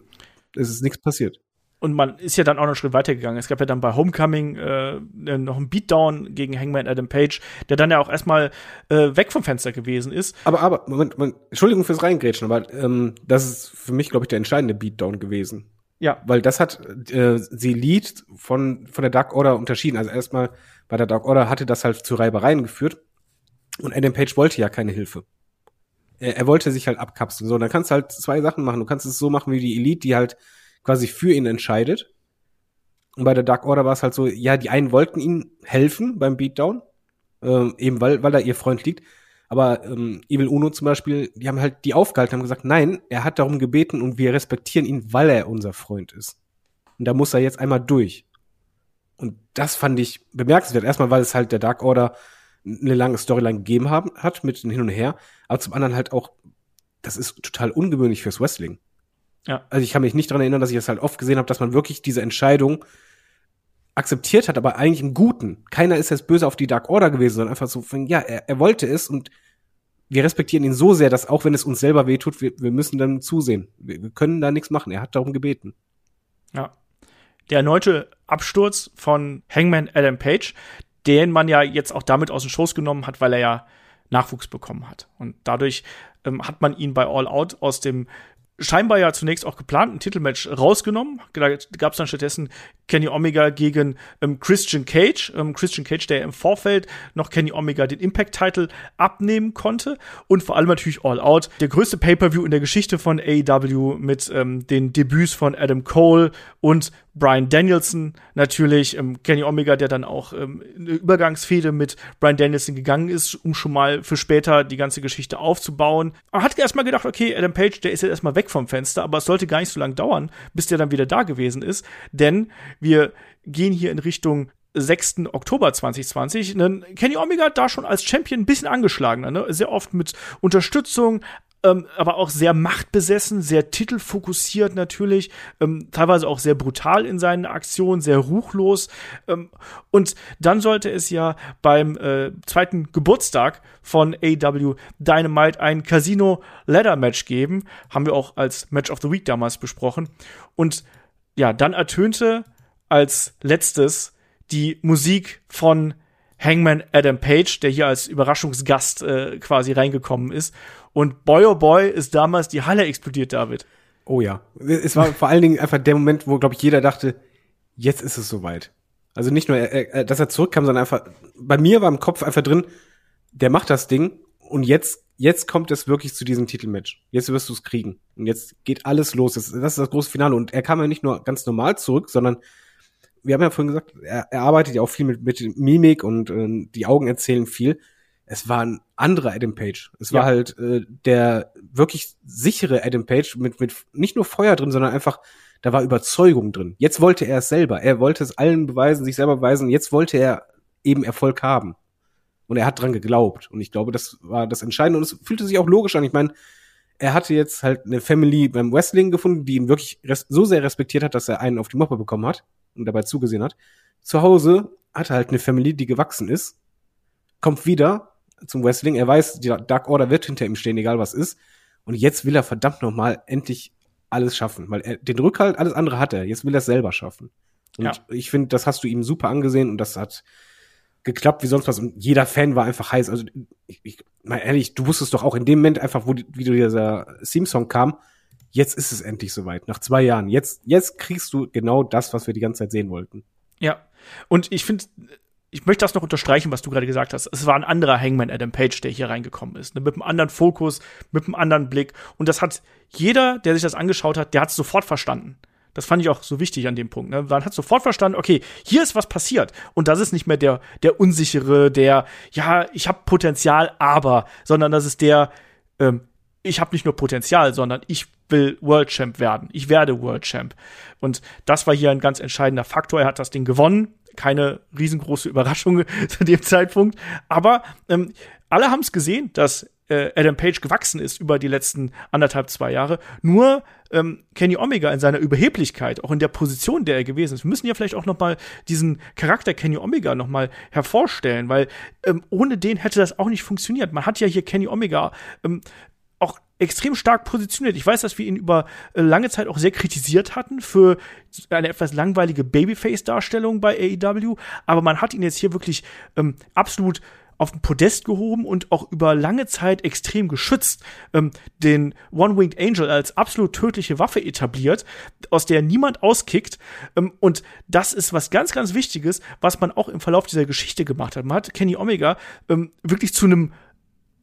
es ist nichts passiert und man ist ja dann auch noch einen Schritt weitergegangen. Es gab ja dann bei Homecoming äh, noch einen Beatdown gegen Hangman Adam Page, der dann ja auch erstmal äh, weg vom Fenster gewesen ist. Aber, aber, Moment, Moment Entschuldigung fürs Reingrätschen, aber ähm, das ist für mich, glaube ich, der entscheidende Beatdown gewesen. Ja. Weil das hat äh, sie Lead von, von der Dark Order unterschieden. Also erstmal bei der Dark Order hatte das halt zu Reibereien geführt. Und Adam Page wollte ja keine Hilfe. Er, er wollte sich halt abkapseln. So, dann kannst du halt zwei Sachen machen. Du kannst es so machen wie die Elite, die halt quasi für ihn entscheidet. Und bei der Dark Order war es halt so, ja, die einen wollten ihm helfen beim Beatdown, äh, eben weil, weil da ihr Freund liegt. Aber ähm, Evil Uno zum Beispiel, die haben halt die aufgehalten, haben gesagt, nein, er hat darum gebeten und wir respektieren ihn, weil er unser Freund ist. Und da muss er jetzt einmal durch. Und das fand ich bemerkenswert. Erstmal, weil es halt der Dark Order eine lange Storyline gegeben haben, hat mit hin und her. Aber zum anderen halt auch, das ist total ungewöhnlich fürs Wrestling. Ja. Also ich kann mich nicht dran erinnern, dass ich das halt oft gesehen habe, dass man wirklich diese Entscheidung akzeptiert hat, aber eigentlich im Guten. Keiner ist jetzt böse auf die Dark Order gewesen, sondern einfach so, von, ja, er, er wollte es und wir respektieren ihn so sehr, dass auch wenn es uns selber wehtut, wir, wir müssen dann zusehen. Wir, wir können da nichts machen. Er hat darum gebeten. Ja. Der erneute Absturz von Hangman Adam Page, den man ja jetzt auch damit aus dem Schoß genommen hat, weil er ja Nachwuchs bekommen hat. Und dadurch ähm, hat man ihn bei All Out aus dem scheinbar ja zunächst auch geplant ein Titelmatch rausgenommen. Da gab es dann stattdessen Kenny Omega gegen ähm, Christian Cage. Ähm, Christian Cage, der im Vorfeld noch Kenny Omega den Impact-Title abnehmen konnte. Und vor allem natürlich All Out. Der größte Pay-Per-View in der Geschichte von AEW mit ähm, den Debüts von Adam Cole und Brian Danielson natürlich. Ähm, Kenny Omega, der dann auch ähm, eine Übergangsfehde mit Brian Danielson gegangen ist, um schon mal für später die ganze Geschichte aufzubauen. Man hat erstmal gedacht, okay, Adam Page, der ist jetzt erstmal weg vom Fenster, aber es sollte gar nicht so lange dauern, bis der dann wieder da gewesen ist. Denn wir gehen hier in Richtung 6. Oktober 2020. Kenny Omega da schon als Champion ein bisschen angeschlagener, ne? sehr oft mit Unterstützung, ähm, aber auch sehr machtbesessen, sehr titelfokussiert natürlich, ähm, teilweise auch sehr brutal in seinen Aktionen, sehr ruchlos. Ähm, und dann sollte es ja beim äh, zweiten Geburtstag von AW Dynamite ein Casino Ladder Match geben. Haben wir auch als Match of the Week damals besprochen. Und ja, dann ertönte als letztes die Musik von Hangman Adam Page, der hier als Überraschungsgast äh, quasi reingekommen ist. Und boy oh boy ist damals die Halle explodiert, David. Oh ja. Es war vor allen Dingen einfach der Moment, wo, glaube ich, jeder dachte, jetzt ist es soweit. Also nicht nur, dass er zurückkam, sondern einfach, bei mir war im Kopf einfach drin, der macht das Ding und jetzt, jetzt kommt es wirklich zu diesem Titelmatch. Jetzt wirst du es kriegen. Und jetzt geht alles los. Das ist das große Finale. Und er kam ja nicht nur ganz normal zurück, sondern wir haben ja vorhin gesagt, er, er arbeitet ja auch viel mit, mit Mimik und äh, die Augen erzählen viel. Es war ein anderer Adam Page. Es war halt äh, der wirklich sichere Adam Page mit, mit nicht nur Feuer drin, sondern einfach, da war Überzeugung drin. Jetzt wollte er es selber. Er wollte es allen beweisen, sich selber beweisen. Jetzt wollte er eben Erfolg haben. Und er hat dran geglaubt. Und ich glaube, das war das Entscheidende. Und es fühlte sich auch logisch an. Ich meine, er hatte jetzt halt eine Family beim Wrestling gefunden, die ihn wirklich so sehr respektiert hat, dass er einen auf die Moppe bekommen hat und dabei zugesehen hat. Zu Hause hat er halt eine Family, die gewachsen ist, kommt wieder zum Wrestling. Er weiß, die Dark Order wird hinter ihm stehen, egal was ist. Und jetzt will er verdammt nochmal endlich alles schaffen, weil er den Rückhalt, alles andere hat er. Jetzt will er es selber schaffen. Und ja. ich finde, das hast du ihm super angesehen und das hat geklappt wie sonst was. Und jeder Fan war einfach heiß. Also, ich, ich mal ehrlich, du wusstest doch auch in dem Moment einfach, wo die, wie dieser Theme-Song kam, jetzt ist es endlich soweit. Nach zwei Jahren. Jetzt, jetzt kriegst du genau das, was wir die ganze Zeit sehen wollten. Ja. Und ich finde, ich möchte das noch unterstreichen, was du gerade gesagt hast. Es war ein anderer Hangman Adam Page, der hier reingekommen ist. Ne? Mit einem anderen Fokus, mit einem anderen Blick. Und das hat jeder, der sich das angeschaut hat, der hat es sofort verstanden. Das fand ich auch so wichtig an dem Punkt. Ne? Man hat sofort verstanden, okay, hier ist was passiert. Und das ist nicht mehr der, der unsichere, der, ja, ich habe Potenzial, aber, sondern das ist der, ähm, ich habe nicht nur Potenzial, sondern ich will World Champ werden. Ich werde World Champ. Und das war hier ein ganz entscheidender Faktor. Er hat das Ding gewonnen. Keine riesengroße Überraschung zu dem Zeitpunkt. Aber ähm, alle haben es gesehen, dass äh, Adam Page gewachsen ist über die letzten anderthalb, zwei Jahre. Nur ähm, Kenny Omega in seiner Überheblichkeit, auch in der Position, der er gewesen ist. Wir müssen ja vielleicht auch noch mal diesen Charakter Kenny Omega noch mal hervorstellen, weil ähm, ohne den hätte das auch nicht funktioniert. Man hat ja hier Kenny Omega ähm, auch extrem stark positioniert. Ich weiß, dass wir ihn über äh, lange Zeit auch sehr kritisiert hatten für eine etwas langweilige Babyface-Darstellung bei AEW, aber man hat ihn jetzt hier wirklich ähm, absolut auf den Podest gehoben und auch über lange Zeit extrem geschützt, ähm, den One-Winged Angel als absolut tödliche Waffe etabliert, aus der niemand auskickt. Ähm, und das ist was ganz, ganz Wichtiges, was man auch im Verlauf dieser Geschichte gemacht hat. Man hat Kenny Omega ähm, wirklich zu einem,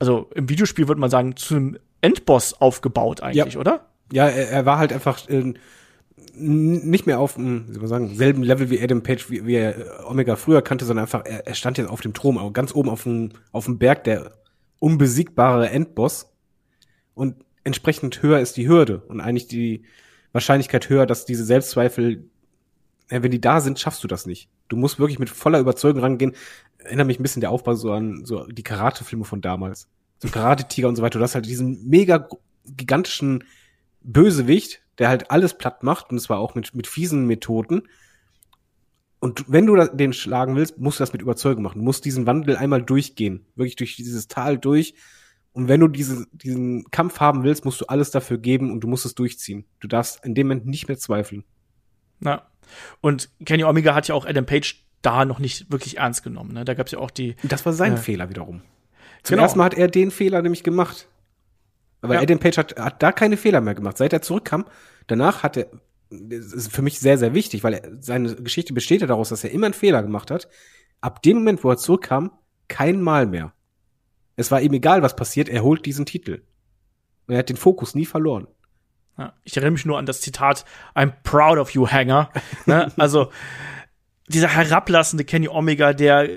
also im Videospiel würde man sagen, zu einem Endboss aufgebaut eigentlich, ja. oder? Ja, er, er war halt einfach äh, nicht mehr auf dem, wie soll man sagen, selben Level wie Adam Page, wie, wie er Omega früher kannte, sondern einfach, er, er stand jetzt auf dem Thron, aber ganz oben auf dem, auf dem Berg, der unbesiegbare Endboss. Und entsprechend höher ist die Hürde und eigentlich die Wahrscheinlichkeit höher, dass diese Selbstzweifel, wenn die da sind, schaffst du das nicht. Du musst wirklich mit voller Überzeugung rangehen. Erinnert mich ein bisschen der Aufbau so an so die Karate-Filme von damals. So Karate-Tiger und so weiter. Du hast halt diesen mega gigantischen Bösewicht, der halt alles platt macht, und zwar auch mit, mit fiesen Methoden. Und wenn du den schlagen willst, musst du das mit Überzeugung machen. Du musst diesen Wandel einmal durchgehen. Wirklich durch dieses Tal durch. Und wenn du diese, diesen Kampf haben willst, musst du alles dafür geben und du musst es durchziehen. Du darfst in dem Moment nicht mehr zweifeln. Na. Und Kenny Omega hat ja auch Adam Page da noch nicht wirklich ernst genommen. Ne? Da gab es ja auch die. Das war sein äh, Fehler wiederum. Zum genau. ersten Mal hat er den Fehler nämlich gemacht. Weil Ja. Adam Page hat, hat da keine Fehler mehr gemacht. Seit er zurückkam, danach hat er, das ist für mich sehr, sehr wichtig, weil er, seine Geschichte besteht ja daraus, dass er immer einen Fehler gemacht hat. Ab dem Moment, wo er zurückkam, kein Mal mehr. Es war ihm egal, was passiert, er holt diesen Titel. Und er hat den Fokus nie verloren. Ja, ich erinnere mich nur an das Zitat I'm proud of you, Hanger. ne? Also dieser herablassende Kenny Omega, der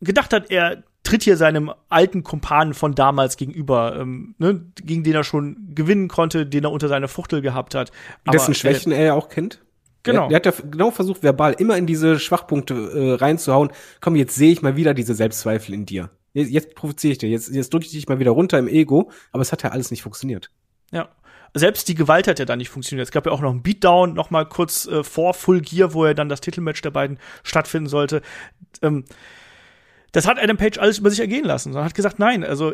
gedacht hat, er tritt hier seinem alten Kumpanen von damals gegenüber, ähm, ne? gegen den er schon gewinnen konnte, den er unter seiner Fuchtel gehabt hat. Aber, Dessen Schwächen er ja auch kennt. Genau. Der, der hat ja genau versucht, verbal immer in diese Schwachpunkte äh, reinzuhauen. Komm, jetzt sehe ich mal wieder diese Selbstzweifel in dir. Jetzt, jetzt provoziere ich dir, jetzt, jetzt drücke ich dich mal wieder runter im Ego, aber es hat ja alles nicht funktioniert. Ja. Selbst die Gewalt hat ja dann nicht funktioniert. Es gab ja auch noch einen Beatdown, noch mal kurz äh, vor Full Gear, wo ja dann das Titelmatch der beiden stattfinden sollte. Ähm, das hat Adam Page alles über sich ergehen lassen. Er hat gesagt, nein, also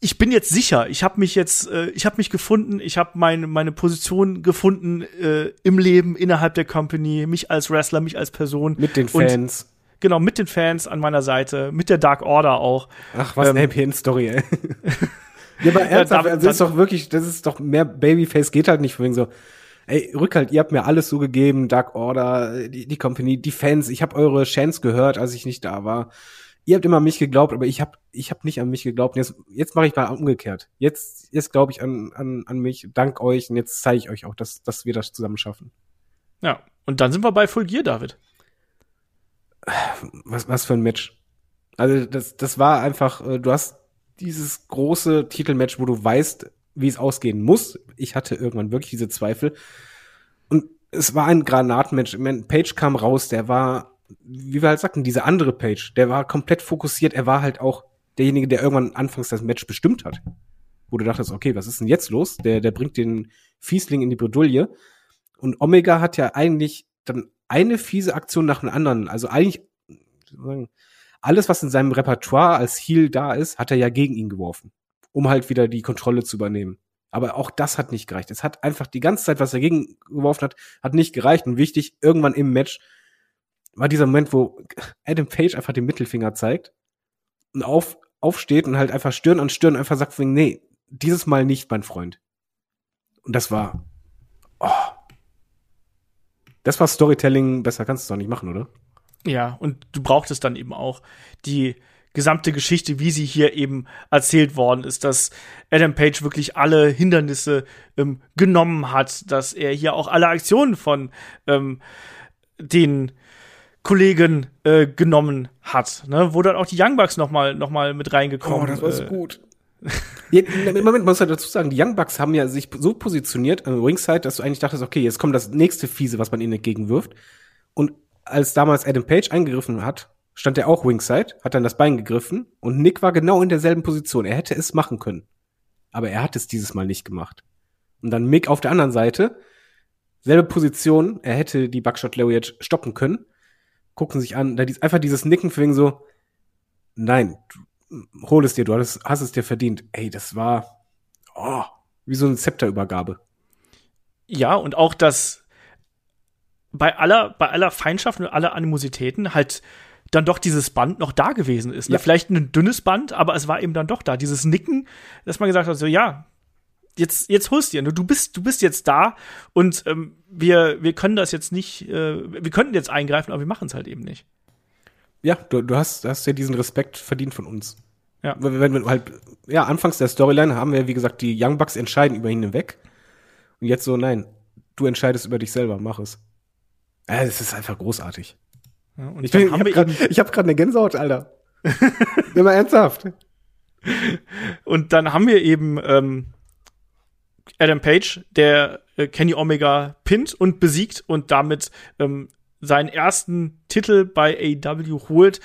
ich bin jetzt sicher. Ich habe mich jetzt, äh, ich habe mich gefunden. Ich habe meine meine Position gefunden äh, im Leben innerhalb der Company, mich als Wrestler, mich als Person. Mit den Und- Fans. Genau, mit den Fans an meiner Seite, mit der Dark Order auch. Ach, was Ähm, eine Happy End Story, ey. ja, aber ernsthaft, da- also das ist doch wirklich, das ist doch mehr Babyface geht halt nicht von wegen so, ey, Rückhalt, ihr habt mir alles so gegeben, Dark Order, die, die Company, die Fans, ich habe eure Chants gehört, als ich nicht da war. Ihr habt immer an mich geglaubt, aber ich habe ich hab nicht an mich geglaubt. Und Jetzt, jetzt mache ich mal umgekehrt. Jetzt, jetzt glaube ich an, an, an mich, dank euch, und jetzt zeige ich euch auch, dass, dass wir das zusammen schaffen. Ja. Und dann sind wir bei Full Gear, David. was, was für ein Match. Also das, das war einfach, äh, du hast dieses große Titelmatch, wo du weißt, wie es ausgehen muss. Ich hatte irgendwann wirklich diese Zweifel. Und es war ein meine, Page kam raus, der war, wie wir halt sagten, diese andere Page, der war komplett fokussiert. Er war halt auch derjenige, der irgendwann anfangs das Match bestimmt hat. Wo du dachtest, okay, was ist denn jetzt los? Der, der bringt den Fiesling in die Bredouille. Und Omega hat ja eigentlich dann eine fiese Aktion nach einer anderen. Also eigentlich, sagen, alles, was in seinem Repertoire als Heal da ist, hat er ja gegen ihn geworfen, um halt wieder die Kontrolle zu übernehmen. Aber auch das hat nicht gereicht. Es hat einfach die ganze Zeit, was er gegen geworfen hat, hat nicht gereicht. Und wichtig, irgendwann im Match war dieser Moment, wo Adam Page einfach den Mittelfinger zeigt und auf, aufsteht und halt einfach Stirn an Stirn einfach sagt, nee, dieses Mal nicht, mein Freund. Und das war, oh. Das war Storytelling, besser kannst du es doch nicht machen, oder? Ja, und du brauchtest dann eben auch die gesamte Geschichte, wie sie hier eben erzählt worden ist, dass Adam Page wirklich alle Hindernisse ähm, genommen hat, dass er hier auch alle Aktionen von ähm, den Kollegen äh, genommen hat, ne? wo dann auch die Young Bucks noch mal, noch mal mit reingekommen äh, gut. Im Moment muss ich dazu sagen, die Young Bucks haben ja sich so positioniert am Ringside, dass du eigentlich dachtest, okay, jetzt kommt das nächste Fiese, was man ihnen entgegenwirft. Und als damals Adam Page eingegriffen hat, stand er auch Ringside, hat dann das Bein gegriffen und Nick war genau in derselben Position. Er hätte es machen können. Aber er hat es dieses Mal nicht gemacht. Und dann Mick auf der anderen Seite, selbe Position, er hätte die Buckshot Lariat stoppen können. Gucken sich an, da dies, einfach dieses Nicken für wegen so, nein, du, hol es dir, du hast, hast es dir verdient. Ey, das war oh, wie so eine Zepterübergabe. Ja, und auch das bei aller, bei aller Feindschaft und aller Animositäten halt dann doch dieses Band noch da gewesen ist. Ne? Ja. Vielleicht ein dünnes Band, aber es war eben dann doch da. Dieses Nicken, dass man gesagt hat, so ja, jetzt, jetzt holst dir, ne? du bist, du bist jetzt da und ähm, wir, wir können das jetzt nicht, äh, wir könnten jetzt eingreifen, aber wir machen es halt eben nicht. Ja, du, du hast, hast ja diesen Respekt verdient von uns. Ja. Wenn, wenn, wenn halt, ja, anfangs der Storyline haben wir, wie gesagt, die Young Bucks entscheiden über ihn hinweg. Und jetzt so, nein, du entscheidest über dich selber, mach es. Das ist einfach großartig. Ja, und Ich, bin, ich habe gerade hab grad eine Gänsehaut, Alter. Mal ernsthaft. und dann haben wir eben ähm, Adam Page, der äh, Kenny Omega pinnt und besiegt und damit ähm, seinen ersten Titel bei AEW holt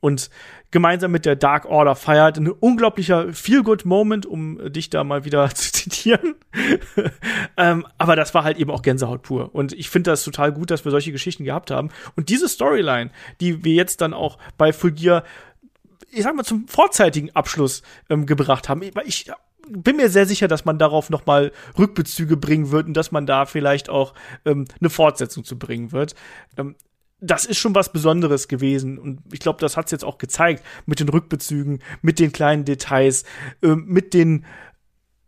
und gemeinsam mit der Dark Order feiert. Ein unglaublicher Feel-Good-Moment, um äh, dich da mal wieder zu zitieren. ähm, aber das war halt eben auch Gänsehaut pur. Und ich finde das total gut, dass wir solche Geschichten gehabt haben. Und diese Storyline, die wir jetzt dann auch bei Full ich sag mal, zum vorzeitigen Abschluss ähm, gebracht haben. Ich bin mir sehr sicher, dass man darauf noch mal Rückbezüge bringen wird und dass man da vielleicht auch ähm, eine Fortsetzung zu bringen wird. Ähm, das ist schon was Besonderes gewesen und ich glaube, das hat es jetzt auch gezeigt mit den Rückbezügen, mit den kleinen Details, ähm, mit den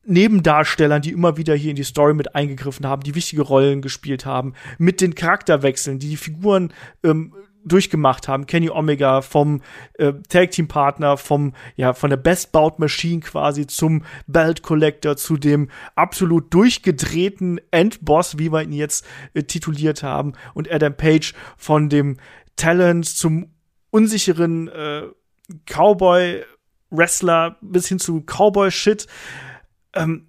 Nebendarstellern, die immer wieder hier in die Story mit eingegriffen haben, die wichtige Rollen gespielt haben, mit den Charakterwechseln, die die Figuren ähm, durchgemacht haben. Kenny Omega vom äh, Tag Team Partner, vom ja von der Best Bout Machine quasi zum Belt Collector zu dem absolut durchgedrehten Endboss, wie wir ihn jetzt äh, tituliert haben, und Adam Page von dem Talent zum unsicheren äh, Cowboy Wrestler bis hin zu Cowboy Shit ähm,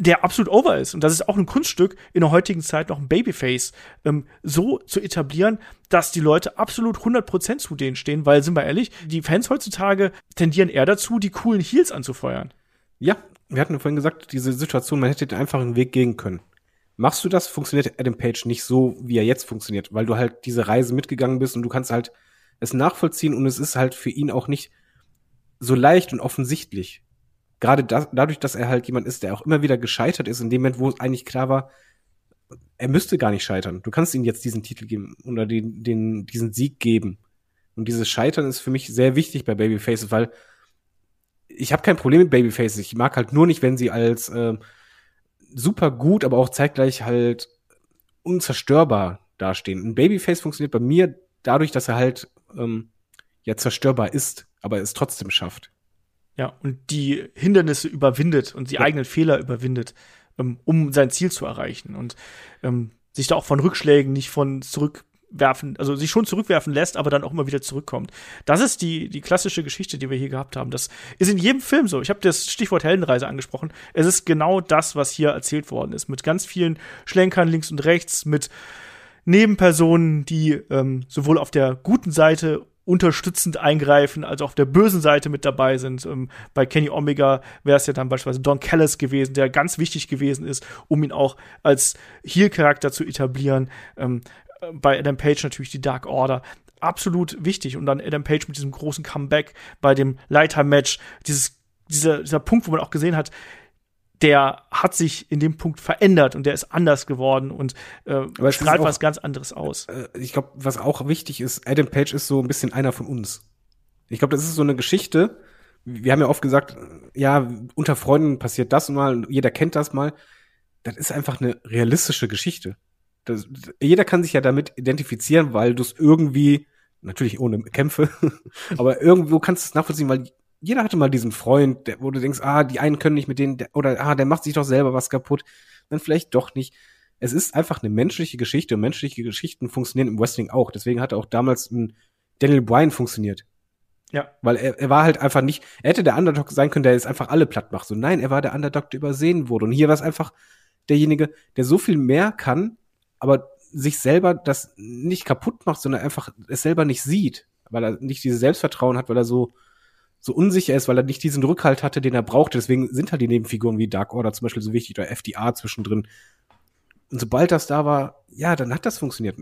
der absolut over ist. Und das ist auch ein Kunststück in der heutigen Zeit noch ein Babyface ähm, so zu etablieren, dass die Leute absolut 100% zu denen stehen, weil, sind wir ehrlich, die Fans heutzutage tendieren eher dazu, die coolen Heels anzufeuern. Ja, wir hatten vorhin gesagt, diese Situation, man hätte den einfachen Weg gehen können. Machst du das, funktioniert Adam Page nicht so, wie er jetzt funktioniert, weil du halt diese Reise mitgegangen bist und du kannst halt es nachvollziehen und es ist halt für ihn auch nicht so leicht und offensichtlich gerade das, dadurch, dass er halt jemand ist, der auch immer wieder gescheitert ist, in dem Moment, wo es eigentlich klar war, er müsste gar nicht scheitern. Du kannst ihm jetzt diesen Titel geben oder den, den, diesen Sieg geben. Und dieses Scheitern ist für mich sehr wichtig bei Babyfaces, weil ich habe kein Problem mit Babyfaces. Ich mag halt nur nicht, wenn sie als äh, super gut, aber auch zeitgleich halt unzerstörbar dastehen. Ein Babyface funktioniert bei mir dadurch, dass er halt ähm, ja zerstörbar ist, aber es trotzdem schafft. Ja, und die Hindernisse überwindet und die ja. eigenen Fehler überwindet, ähm, um sein Ziel zu erreichen. Und ähm, sich da auch von Rückschlägen nicht von zurückwerfen, also sich schon zurückwerfen lässt, aber dann auch immer wieder zurückkommt. Das ist die, die klassische Geschichte, die wir hier gehabt haben. Das ist in jedem Film so. Ich habe das Stichwort Heldenreise angesprochen. Es ist genau das, was hier erzählt worden ist. Mit ganz vielen Schlenkern links und rechts, mit Nebenpersonen, die ähm, sowohl auf der guten Seite unterstützend eingreifen, also auf der bösen Seite mit dabei sind. Ähm, bei Kenny Omega wäre es ja dann beispielsweise Don Callis gewesen, der ganz wichtig gewesen ist, um ihn auch als Heel-Charakter zu etablieren. Ähm, bei Adam Page natürlich die Dark Order. Absolut wichtig. Und dann Adam Page mit diesem großen Comeback bei dem Leiter-Match. Dieses, dieser, dieser Punkt, wo man auch gesehen hat, der hat sich in dem Punkt verändert und der ist anders geworden und äh, strahlt auch, was ganz anderes aus. Äh, ich glaube, was auch wichtig ist, Adam Page ist so ein bisschen einer von uns. Ich glaube, das ist so eine Geschichte. Wir haben ja oft gesagt, ja, unter Freunden passiert das mal, jeder kennt das mal. Das ist einfach eine realistische Geschichte. Das, jeder kann sich ja damit identifizieren, weil du es irgendwie, natürlich ohne Kämpfe, aber irgendwo kannst du es nachvollziehen, weil jeder hatte mal diesen Freund, der, wo du denkst, ah, die einen können nicht mit denen, der, oder ah, der macht sich doch selber was kaputt, dann vielleicht doch nicht. Es ist einfach eine menschliche Geschichte und menschliche Geschichten funktionieren im Wrestling auch. Deswegen hat auch damals ein Daniel Bryan funktioniert. Ja. Weil er, er war halt einfach nicht, er hätte der Underdog sein können, der jetzt einfach alle platt macht. So, nein, er war der Underdog, der übersehen wurde. Und hier war es einfach derjenige, der so viel mehr kann, aber sich selber das nicht kaputt macht, sondern einfach es selber nicht sieht, weil er nicht dieses Selbstvertrauen hat, weil er so, so unsicher ist, weil er nicht diesen Rückhalt hatte, den er brauchte. Deswegen sind halt die Nebenfiguren wie Dark Order zum Beispiel so wichtig oder FDA zwischendrin. Und sobald das da war, ja, dann hat das funktioniert.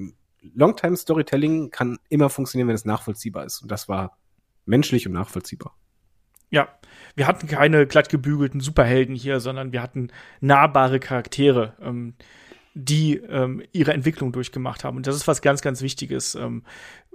Longtime Storytelling kann immer funktionieren, wenn es nachvollziehbar ist. Und das war menschlich und nachvollziehbar. Ja, wir hatten keine glatt gebügelten Superhelden hier, sondern wir hatten nahbare Charaktere, ähm, die ähm, ihre Entwicklung durchgemacht haben. Und das ist was ganz, ganz Wichtiges. Ähm,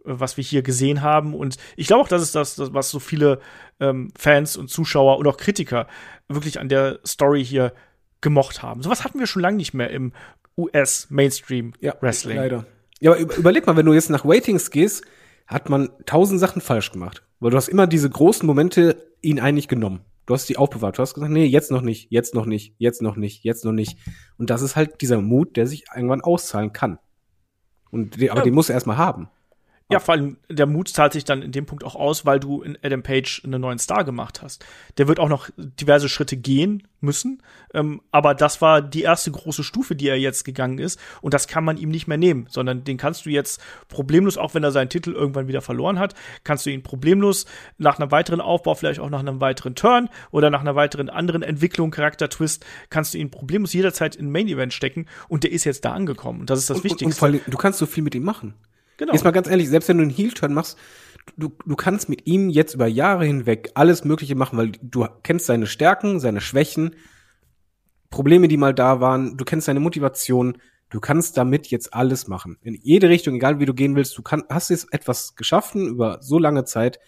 was wir hier gesehen haben. Und ich glaube auch, das ist das, das was so viele ähm, Fans und Zuschauer und auch Kritiker wirklich an der Story hier gemocht haben. Sowas hatten wir schon lange nicht mehr im US-Mainstream-Wrestling. Ja, leider. Ja, aber überleg mal, wenn du jetzt nach Ratings gehst, hat man tausend Sachen falsch gemacht. Weil du hast immer diese großen Momente ihn eigentlich genommen. Du hast die aufbewahrt. Du hast gesagt, nee, jetzt noch nicht, jetzt noch nicht, jetzt noch nicht, jetzt noch nicht. Und das ist halt dieser Mut, der sich irgendwann auszahlen kann. Und die, aber ja. den musst du erstmal haben. Ja, vor allem der Mut zahlt sich dann in dem Punkt auch aus, weil du in Adam Page einen neuen Star gemacht hast. Der wird auch noch diverse Schritte gehen müssen, ähm, aber das war die erste große Stufe, die er jetzt gegangen ist und das kann man ihm nicht mehr nehmen, sondern den kannst du jetzt problemlos, auch wenn er seinen Titel irgendwann wieder verloren hat, kannst du ihn problemlos nach einem weiteren Aufbau, vielleicht auch nach einem weiteren Turn oder nach einer weiteren anderen Entwicklung, Charakter-Twist, kannst du ihn problemlos jederzeit in Main Event stecken und der ist jetzt da angekommen und das ist das und, Wichtigste. Und, und vor allem, du kannst so viel mit ihm machen. Genau. Jetzt mal ganz ehrlich, selbst wenn du einen Heel-Turn machst, du, du kannst mit ihm jetzt über Jahre hinweg alles Mögliche machen, weil du kennst seine Stärken, seine Schwächen, Probleme, die mal da waren, du kennst seine Motivation, du kannst damit jetzt alles machen. In jede Richtung, egal wie du gehen willst, du kann, hast jetzt etwas geschaffen über so lange Zeit,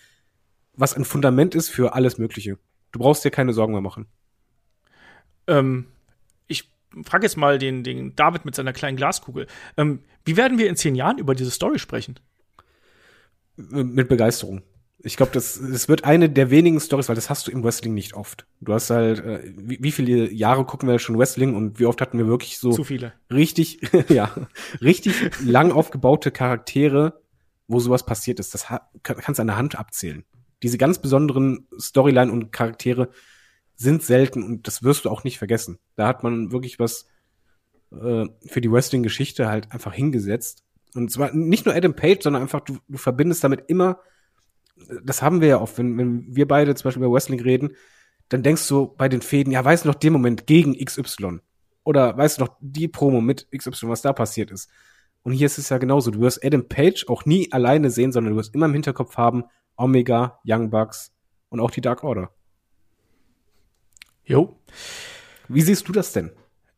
was ein Fundament ist für alles Mögliche. Du brauchst dir keine Sorgen mehr machen. Ähm, ich frage jetzt mal den, den David mit seiner kleinen Glaskugel. Ähm, wie werden wir in zehn Jahren über diese Story sprechen? Mit Begeisterung. Ich glaube, das, das wird eine der wenigen Stories, weil das hast du im Wrestling nicht oft. Du hast halt, äh, wie, wie viele Jahre gucken wir schon Wrestling und wie oft hatten wir wirklich so Zu viele. richtig, ja, richtig lang aufgebaute Charaktere, wo sowas passiert ist. Das kann, kannst du an der Hand abzählen. Diese ganz besonderen Storyline und Charaktere sind selten und das wirst du auch nicht vergessen. Da hat man wirklich was äh, für die Wrestling-Geschichte halt einfach hingesetzt. Und zwar nicht nur Adam Page, sondern einfach, du, du verbindest damit immer, das haben wir ja oft, wenn, wenn wir beide zum Beispiel über Wrestling reden, dann denkst du bei den Fäden, ja, weißt du noch den Moment gegen XY? Oder weißt du noch die Promo mit XY, was da passiert ist? Und hier ist es ja genauso. Du wirst Adam Page auch nie alleine sehen, sondern du wirst immer im Hinterkopf haben, Omega, Young Bucks und auch die Dark Order. Jo. Wie siehst du das denn?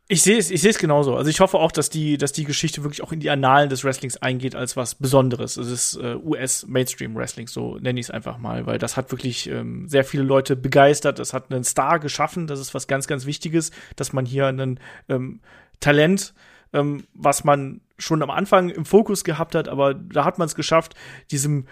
Ich sehe es, ich sehe es genauso. Also ich hoffe auch, dass die, dass die Geschichte wirklich auch in die Annalen des Wrestlings eingeht als was Besonderes. Es ist äh, US Mainstream Wrestling, so nenne ich es einfach mal, weil das hat wirklich ähm, sehr viele Leute begeistert. Das hat einen Star geschaffen. Das ist was ganz, ganz Wichtiges, dass man hier einen ähm, Talent, ähm, was man schon am Anfang im Fokus gehabt hat, aber da hat man es geschafft, diesem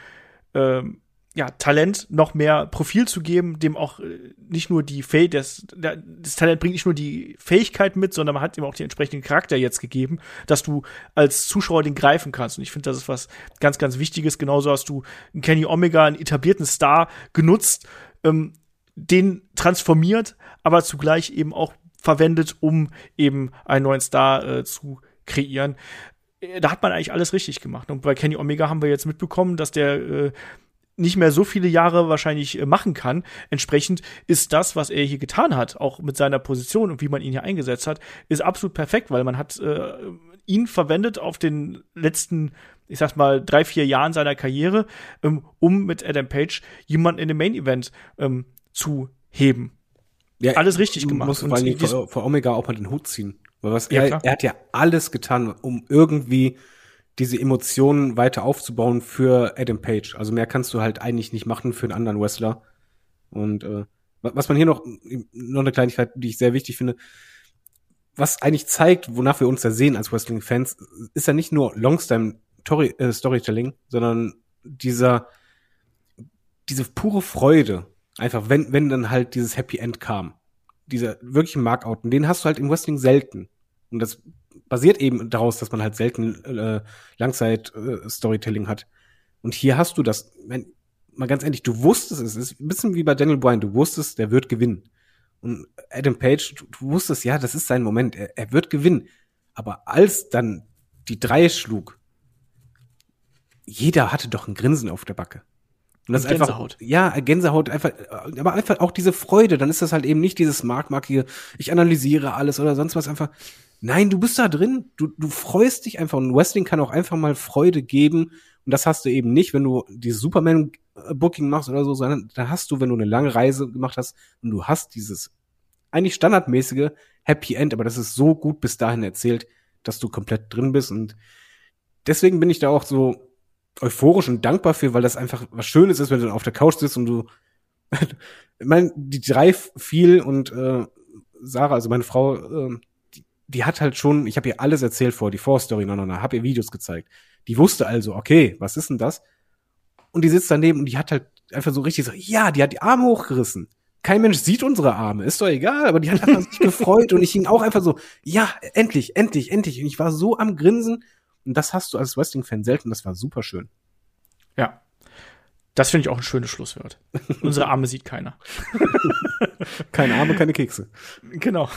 ähm, ja, Talent noch mehr Profil zu geben, dem auch äh, nicht nur die Fäh das, das Talent bringt nicht nur die Fähigkeit mit, sondern man hat ihm auch den entsprechenden Charakter jetzt gegeben, dass du als Zuschauer den greifen kannst. Und ich finde, das ist was ganz, ganz Wichtiges. Genauso hast du einen Kenny Omega, einen etablierten Star, genutzt, ähm, den transformiert, aber zugleich eben auch verwendet, um eben einen neuen Star äh, zu kreieren. Äh, Da hat man eigentlich alles richtig gemacht. Und bei Kenny Omega haben wir jetzt mitbekommen, dass der äh, nicht mehr so viele Jahre wahrscheinlich äh, machen kann. Entsprechend ist das, was er hier getan hat, auch mit seiner Position und wie man ihn hier eingesetzt hat, ist absolut perfekt, weil man hat äh, ihn verwendet auf den letzten, ich sag mal, drei, vier Jahren seiner Karriere, ähm, um mit Adam Page jemanden in dem Main Event ähm, zu heben. Ja, Alles richtig gemacht. Muss vor vor, Omega auch mal den Hut ziehen. Weil was Ja, er, er hat ja alles getan, um irgendwie diese Emotionen weiter aufzubauen für Adam Page. Also mehr kannst du halt eigentlich nicht machen für einen anderen Wrestler. Und äh, wa- was man hier noch, noch eine Kleinigkeit, die ich sehr wichtig finde, was eigentlich zeigt, wonach wir uns da sehen als Wrestling-Fans, ist ja nicht nur Longtime Tori äh, Storytelling, sondern dieser, diese pure Freude, einfach wenn, wenn dann halt dieses Happy End kam. Dieser wirkliche Markout, und den hast du halt im Wrestling selten. Und das basiert eben daraus, dass man halt selten äh, Langzeit-Storytelling hat. Und hier hast du das, wenn, mal ganz ehrlich, du wusstest es, es ist ein bisschen wie bei Daniel Bryan, du wusstest, der wird gewinnen. Und Adam Page, du, du wusstest, ja, das ist sein Moment, er, er wird gewinnen. Aber als dann die drei schlug, jeder hatte doch ein Grinsen auf der Backe. Und das Und ist einfach, Gänsehaut. ja, Gänsehaut, einfach, aber einfach auch diese Freude, dann ist das halt eben nicht dieses markmarkige, ich analysiere alles oder sonst was einfach. Nein, du bist da drin, du, du freust dich einfach. Und Wrestling kann auch einfach mal Freude geben. Und das hast du eben nicht, wenn du dieses Superman-Booking machst oder so, sondern da hast du, wenn du eine lange Reise gemacht hast und du hast dieses eigentlich standardmäßige Happy End, aber das ist so gut bis dahin erzählt, dass du komplett drin bist. Und deswegen bin ich da auch so euphorisch und dankbar für, weil das einfach was Schönes ist, wenn du dann auf der Couch sitzt und du, ich meine, die drei viel und äh, Sarah, also meine Frau, äh, die, hat halt schon, ich habe ihr alles erzählt vor, die Vorstory, no, no, no, habe ihr Videos gezeigt. Die wusste also, okay, was ist denn das? Und die sitzt daneben und die hat halt einfach so richtig so, ja, die hat die Arme hochgerissen. Kein Mensch sieht unsere Arme, ist doch egal, aber die hat einfach sich gefreut und ich hing auch einfach so, ja, endlich, endlich, endlich. Und ich war so am Grinsen und das hast du als Wrestling-Fan selten, das war super schön. Ja. Das finde ich auch ein schönes Schlusswort. Unsere Arme sieht keiner. Keine Arme, keine Kekse. Genau.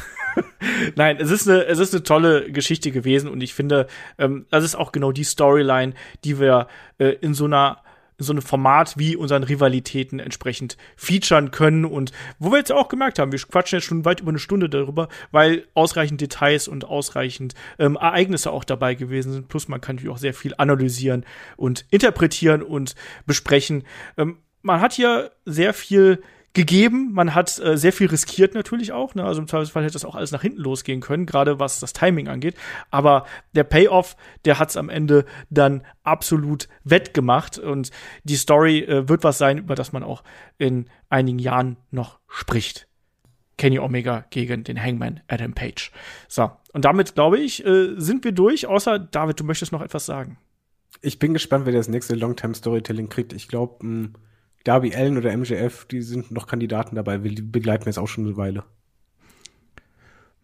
Nein, es ist eine, es ist eine tolle Geschichte gewesen und ich finde, ähm, das ist auch genau die Storyline, die wir äh, in so einer in so einem Format wie unseren Rivalitäten entsprechend featuren können und wo wir jetzt auch gemerkt haben, wir quatschen jetzt schon weit über eine Stunde darüber, weil ausreichend Details und ausreichend ähm, Ereignisse auch dabei gewesen sind. Plus man kann natürlich auch sehr viel analysieren und interpretieren und besprechen. Ähm, man hat hier sehr viel gegeben. Man hat äh, sehr viel riskiert natürlich auch. Ne? Also im Zweifelsfall hätte das auch alles nach hinten losgehen können, gerade was das Timing angeht. Aber der Payoff, der hat es am Ende dann absolut wettgemacht. Und die Story äh, wird was sein, über das man auch in einigen Jahren noch spricht. Kenny Omega gegen den Hangman Adam Page. So, und damit glaube ich, äh, sind wir durch, außer David, du möchtest noch etwas sagen. Ich bin gespannt, wer das nächste Longtime Storytelling kriegt. Ich glaube, hm, Darby Allen oder MJF, die sind noch Kandidaten dabei, die begleiten jetzt auch schon eine Weile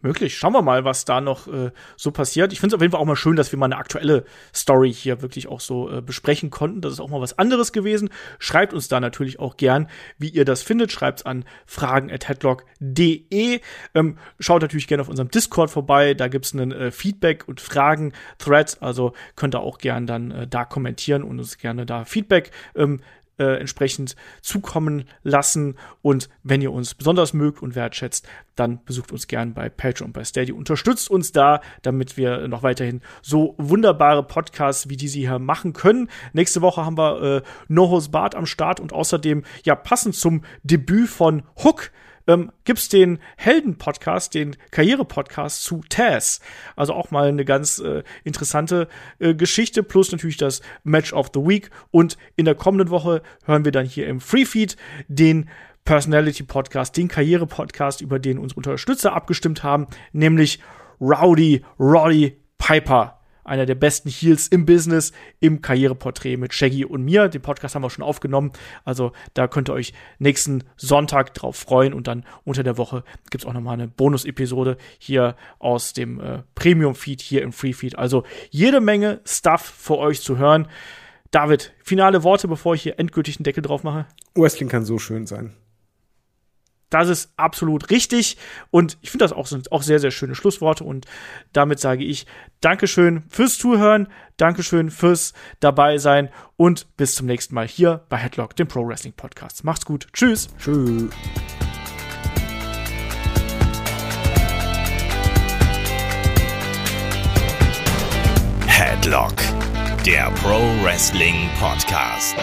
möglich. Schauen wir mal, was da noch äh, so passiert. Ich finde es auf jeden Fall auch mal schön, dass wir mal eine aktuelle Story hier wirklich auch so äh, besprechen konnten. Das ist auch mal was anderes gewesen. Schreibt uns da natürlich auch gern, wie ihr das findet. Schreibt an fragen.headlock.de. Ähm, schaut natürlich gerne auf unserem Discord vorbei. Da gibt es einen äh, Feedback- und Fragen-Thread. Also könnt ihr auch gern dann äh, da kommentieren und uns gerne da Feedback ähm, äh, entsprechend zukommen lassen. Und wenn ihr uns besonders mögt und wertschätzt, dann besucht uns gern bei Patreon bei Steady. Unterstützt uns da, damit wir noch weiterhin so wunderbare Podcasts wie diese hier machen können. Nächste Woche haben wir äh, Nohos Bart am Start und außerdem, ja, passend zum Debüt von Hook, ähm, gibt's den Helden-Podcast, den Karriere-Podcast zu Taz. Also auch mal eine ganz äh, interessante äh, Geschichte, plus natürlich das Match of the Week. Und in der kommenden Woche hören wir dann hier im Freefeed den Personality Podcast, den Karriere Podcast, über den unsere Unterstützer abgestimmt haben, nämlich Rowdy Roddy Piper einer der besten Heels im Business, im Karriereporträt mit Shaggy und mir. Den Podcast haben wir schon aufgenommen. Also da könnt ihr euch nächsten Sonntag drauf freuen. Und dann unter der Woche gibt es auch nochmal eine Bonus-Episode hier aus dem äh, Premium-Feed, hier im Free-Feed. Also jede Menge Stuff für euch zu hören. David, finale Worte, bevor ich hier endgültig einen Deckel drauf mache. Wrestling kann so schön sein. Das ist absolut richtig. Und ich finde das auch, sind auch sehr, sehr schöne Schlussworte. Und damit sage ich Dankeschön fürs Zuhören, Dankeschön fürs dabei sein und bis zum nächsten Mal hier bei Headlock, dem Pro Wrestling Podcast. Macht's gut. Tschüss. Tschüss. Headlock, der Pro Wrestling Podcast.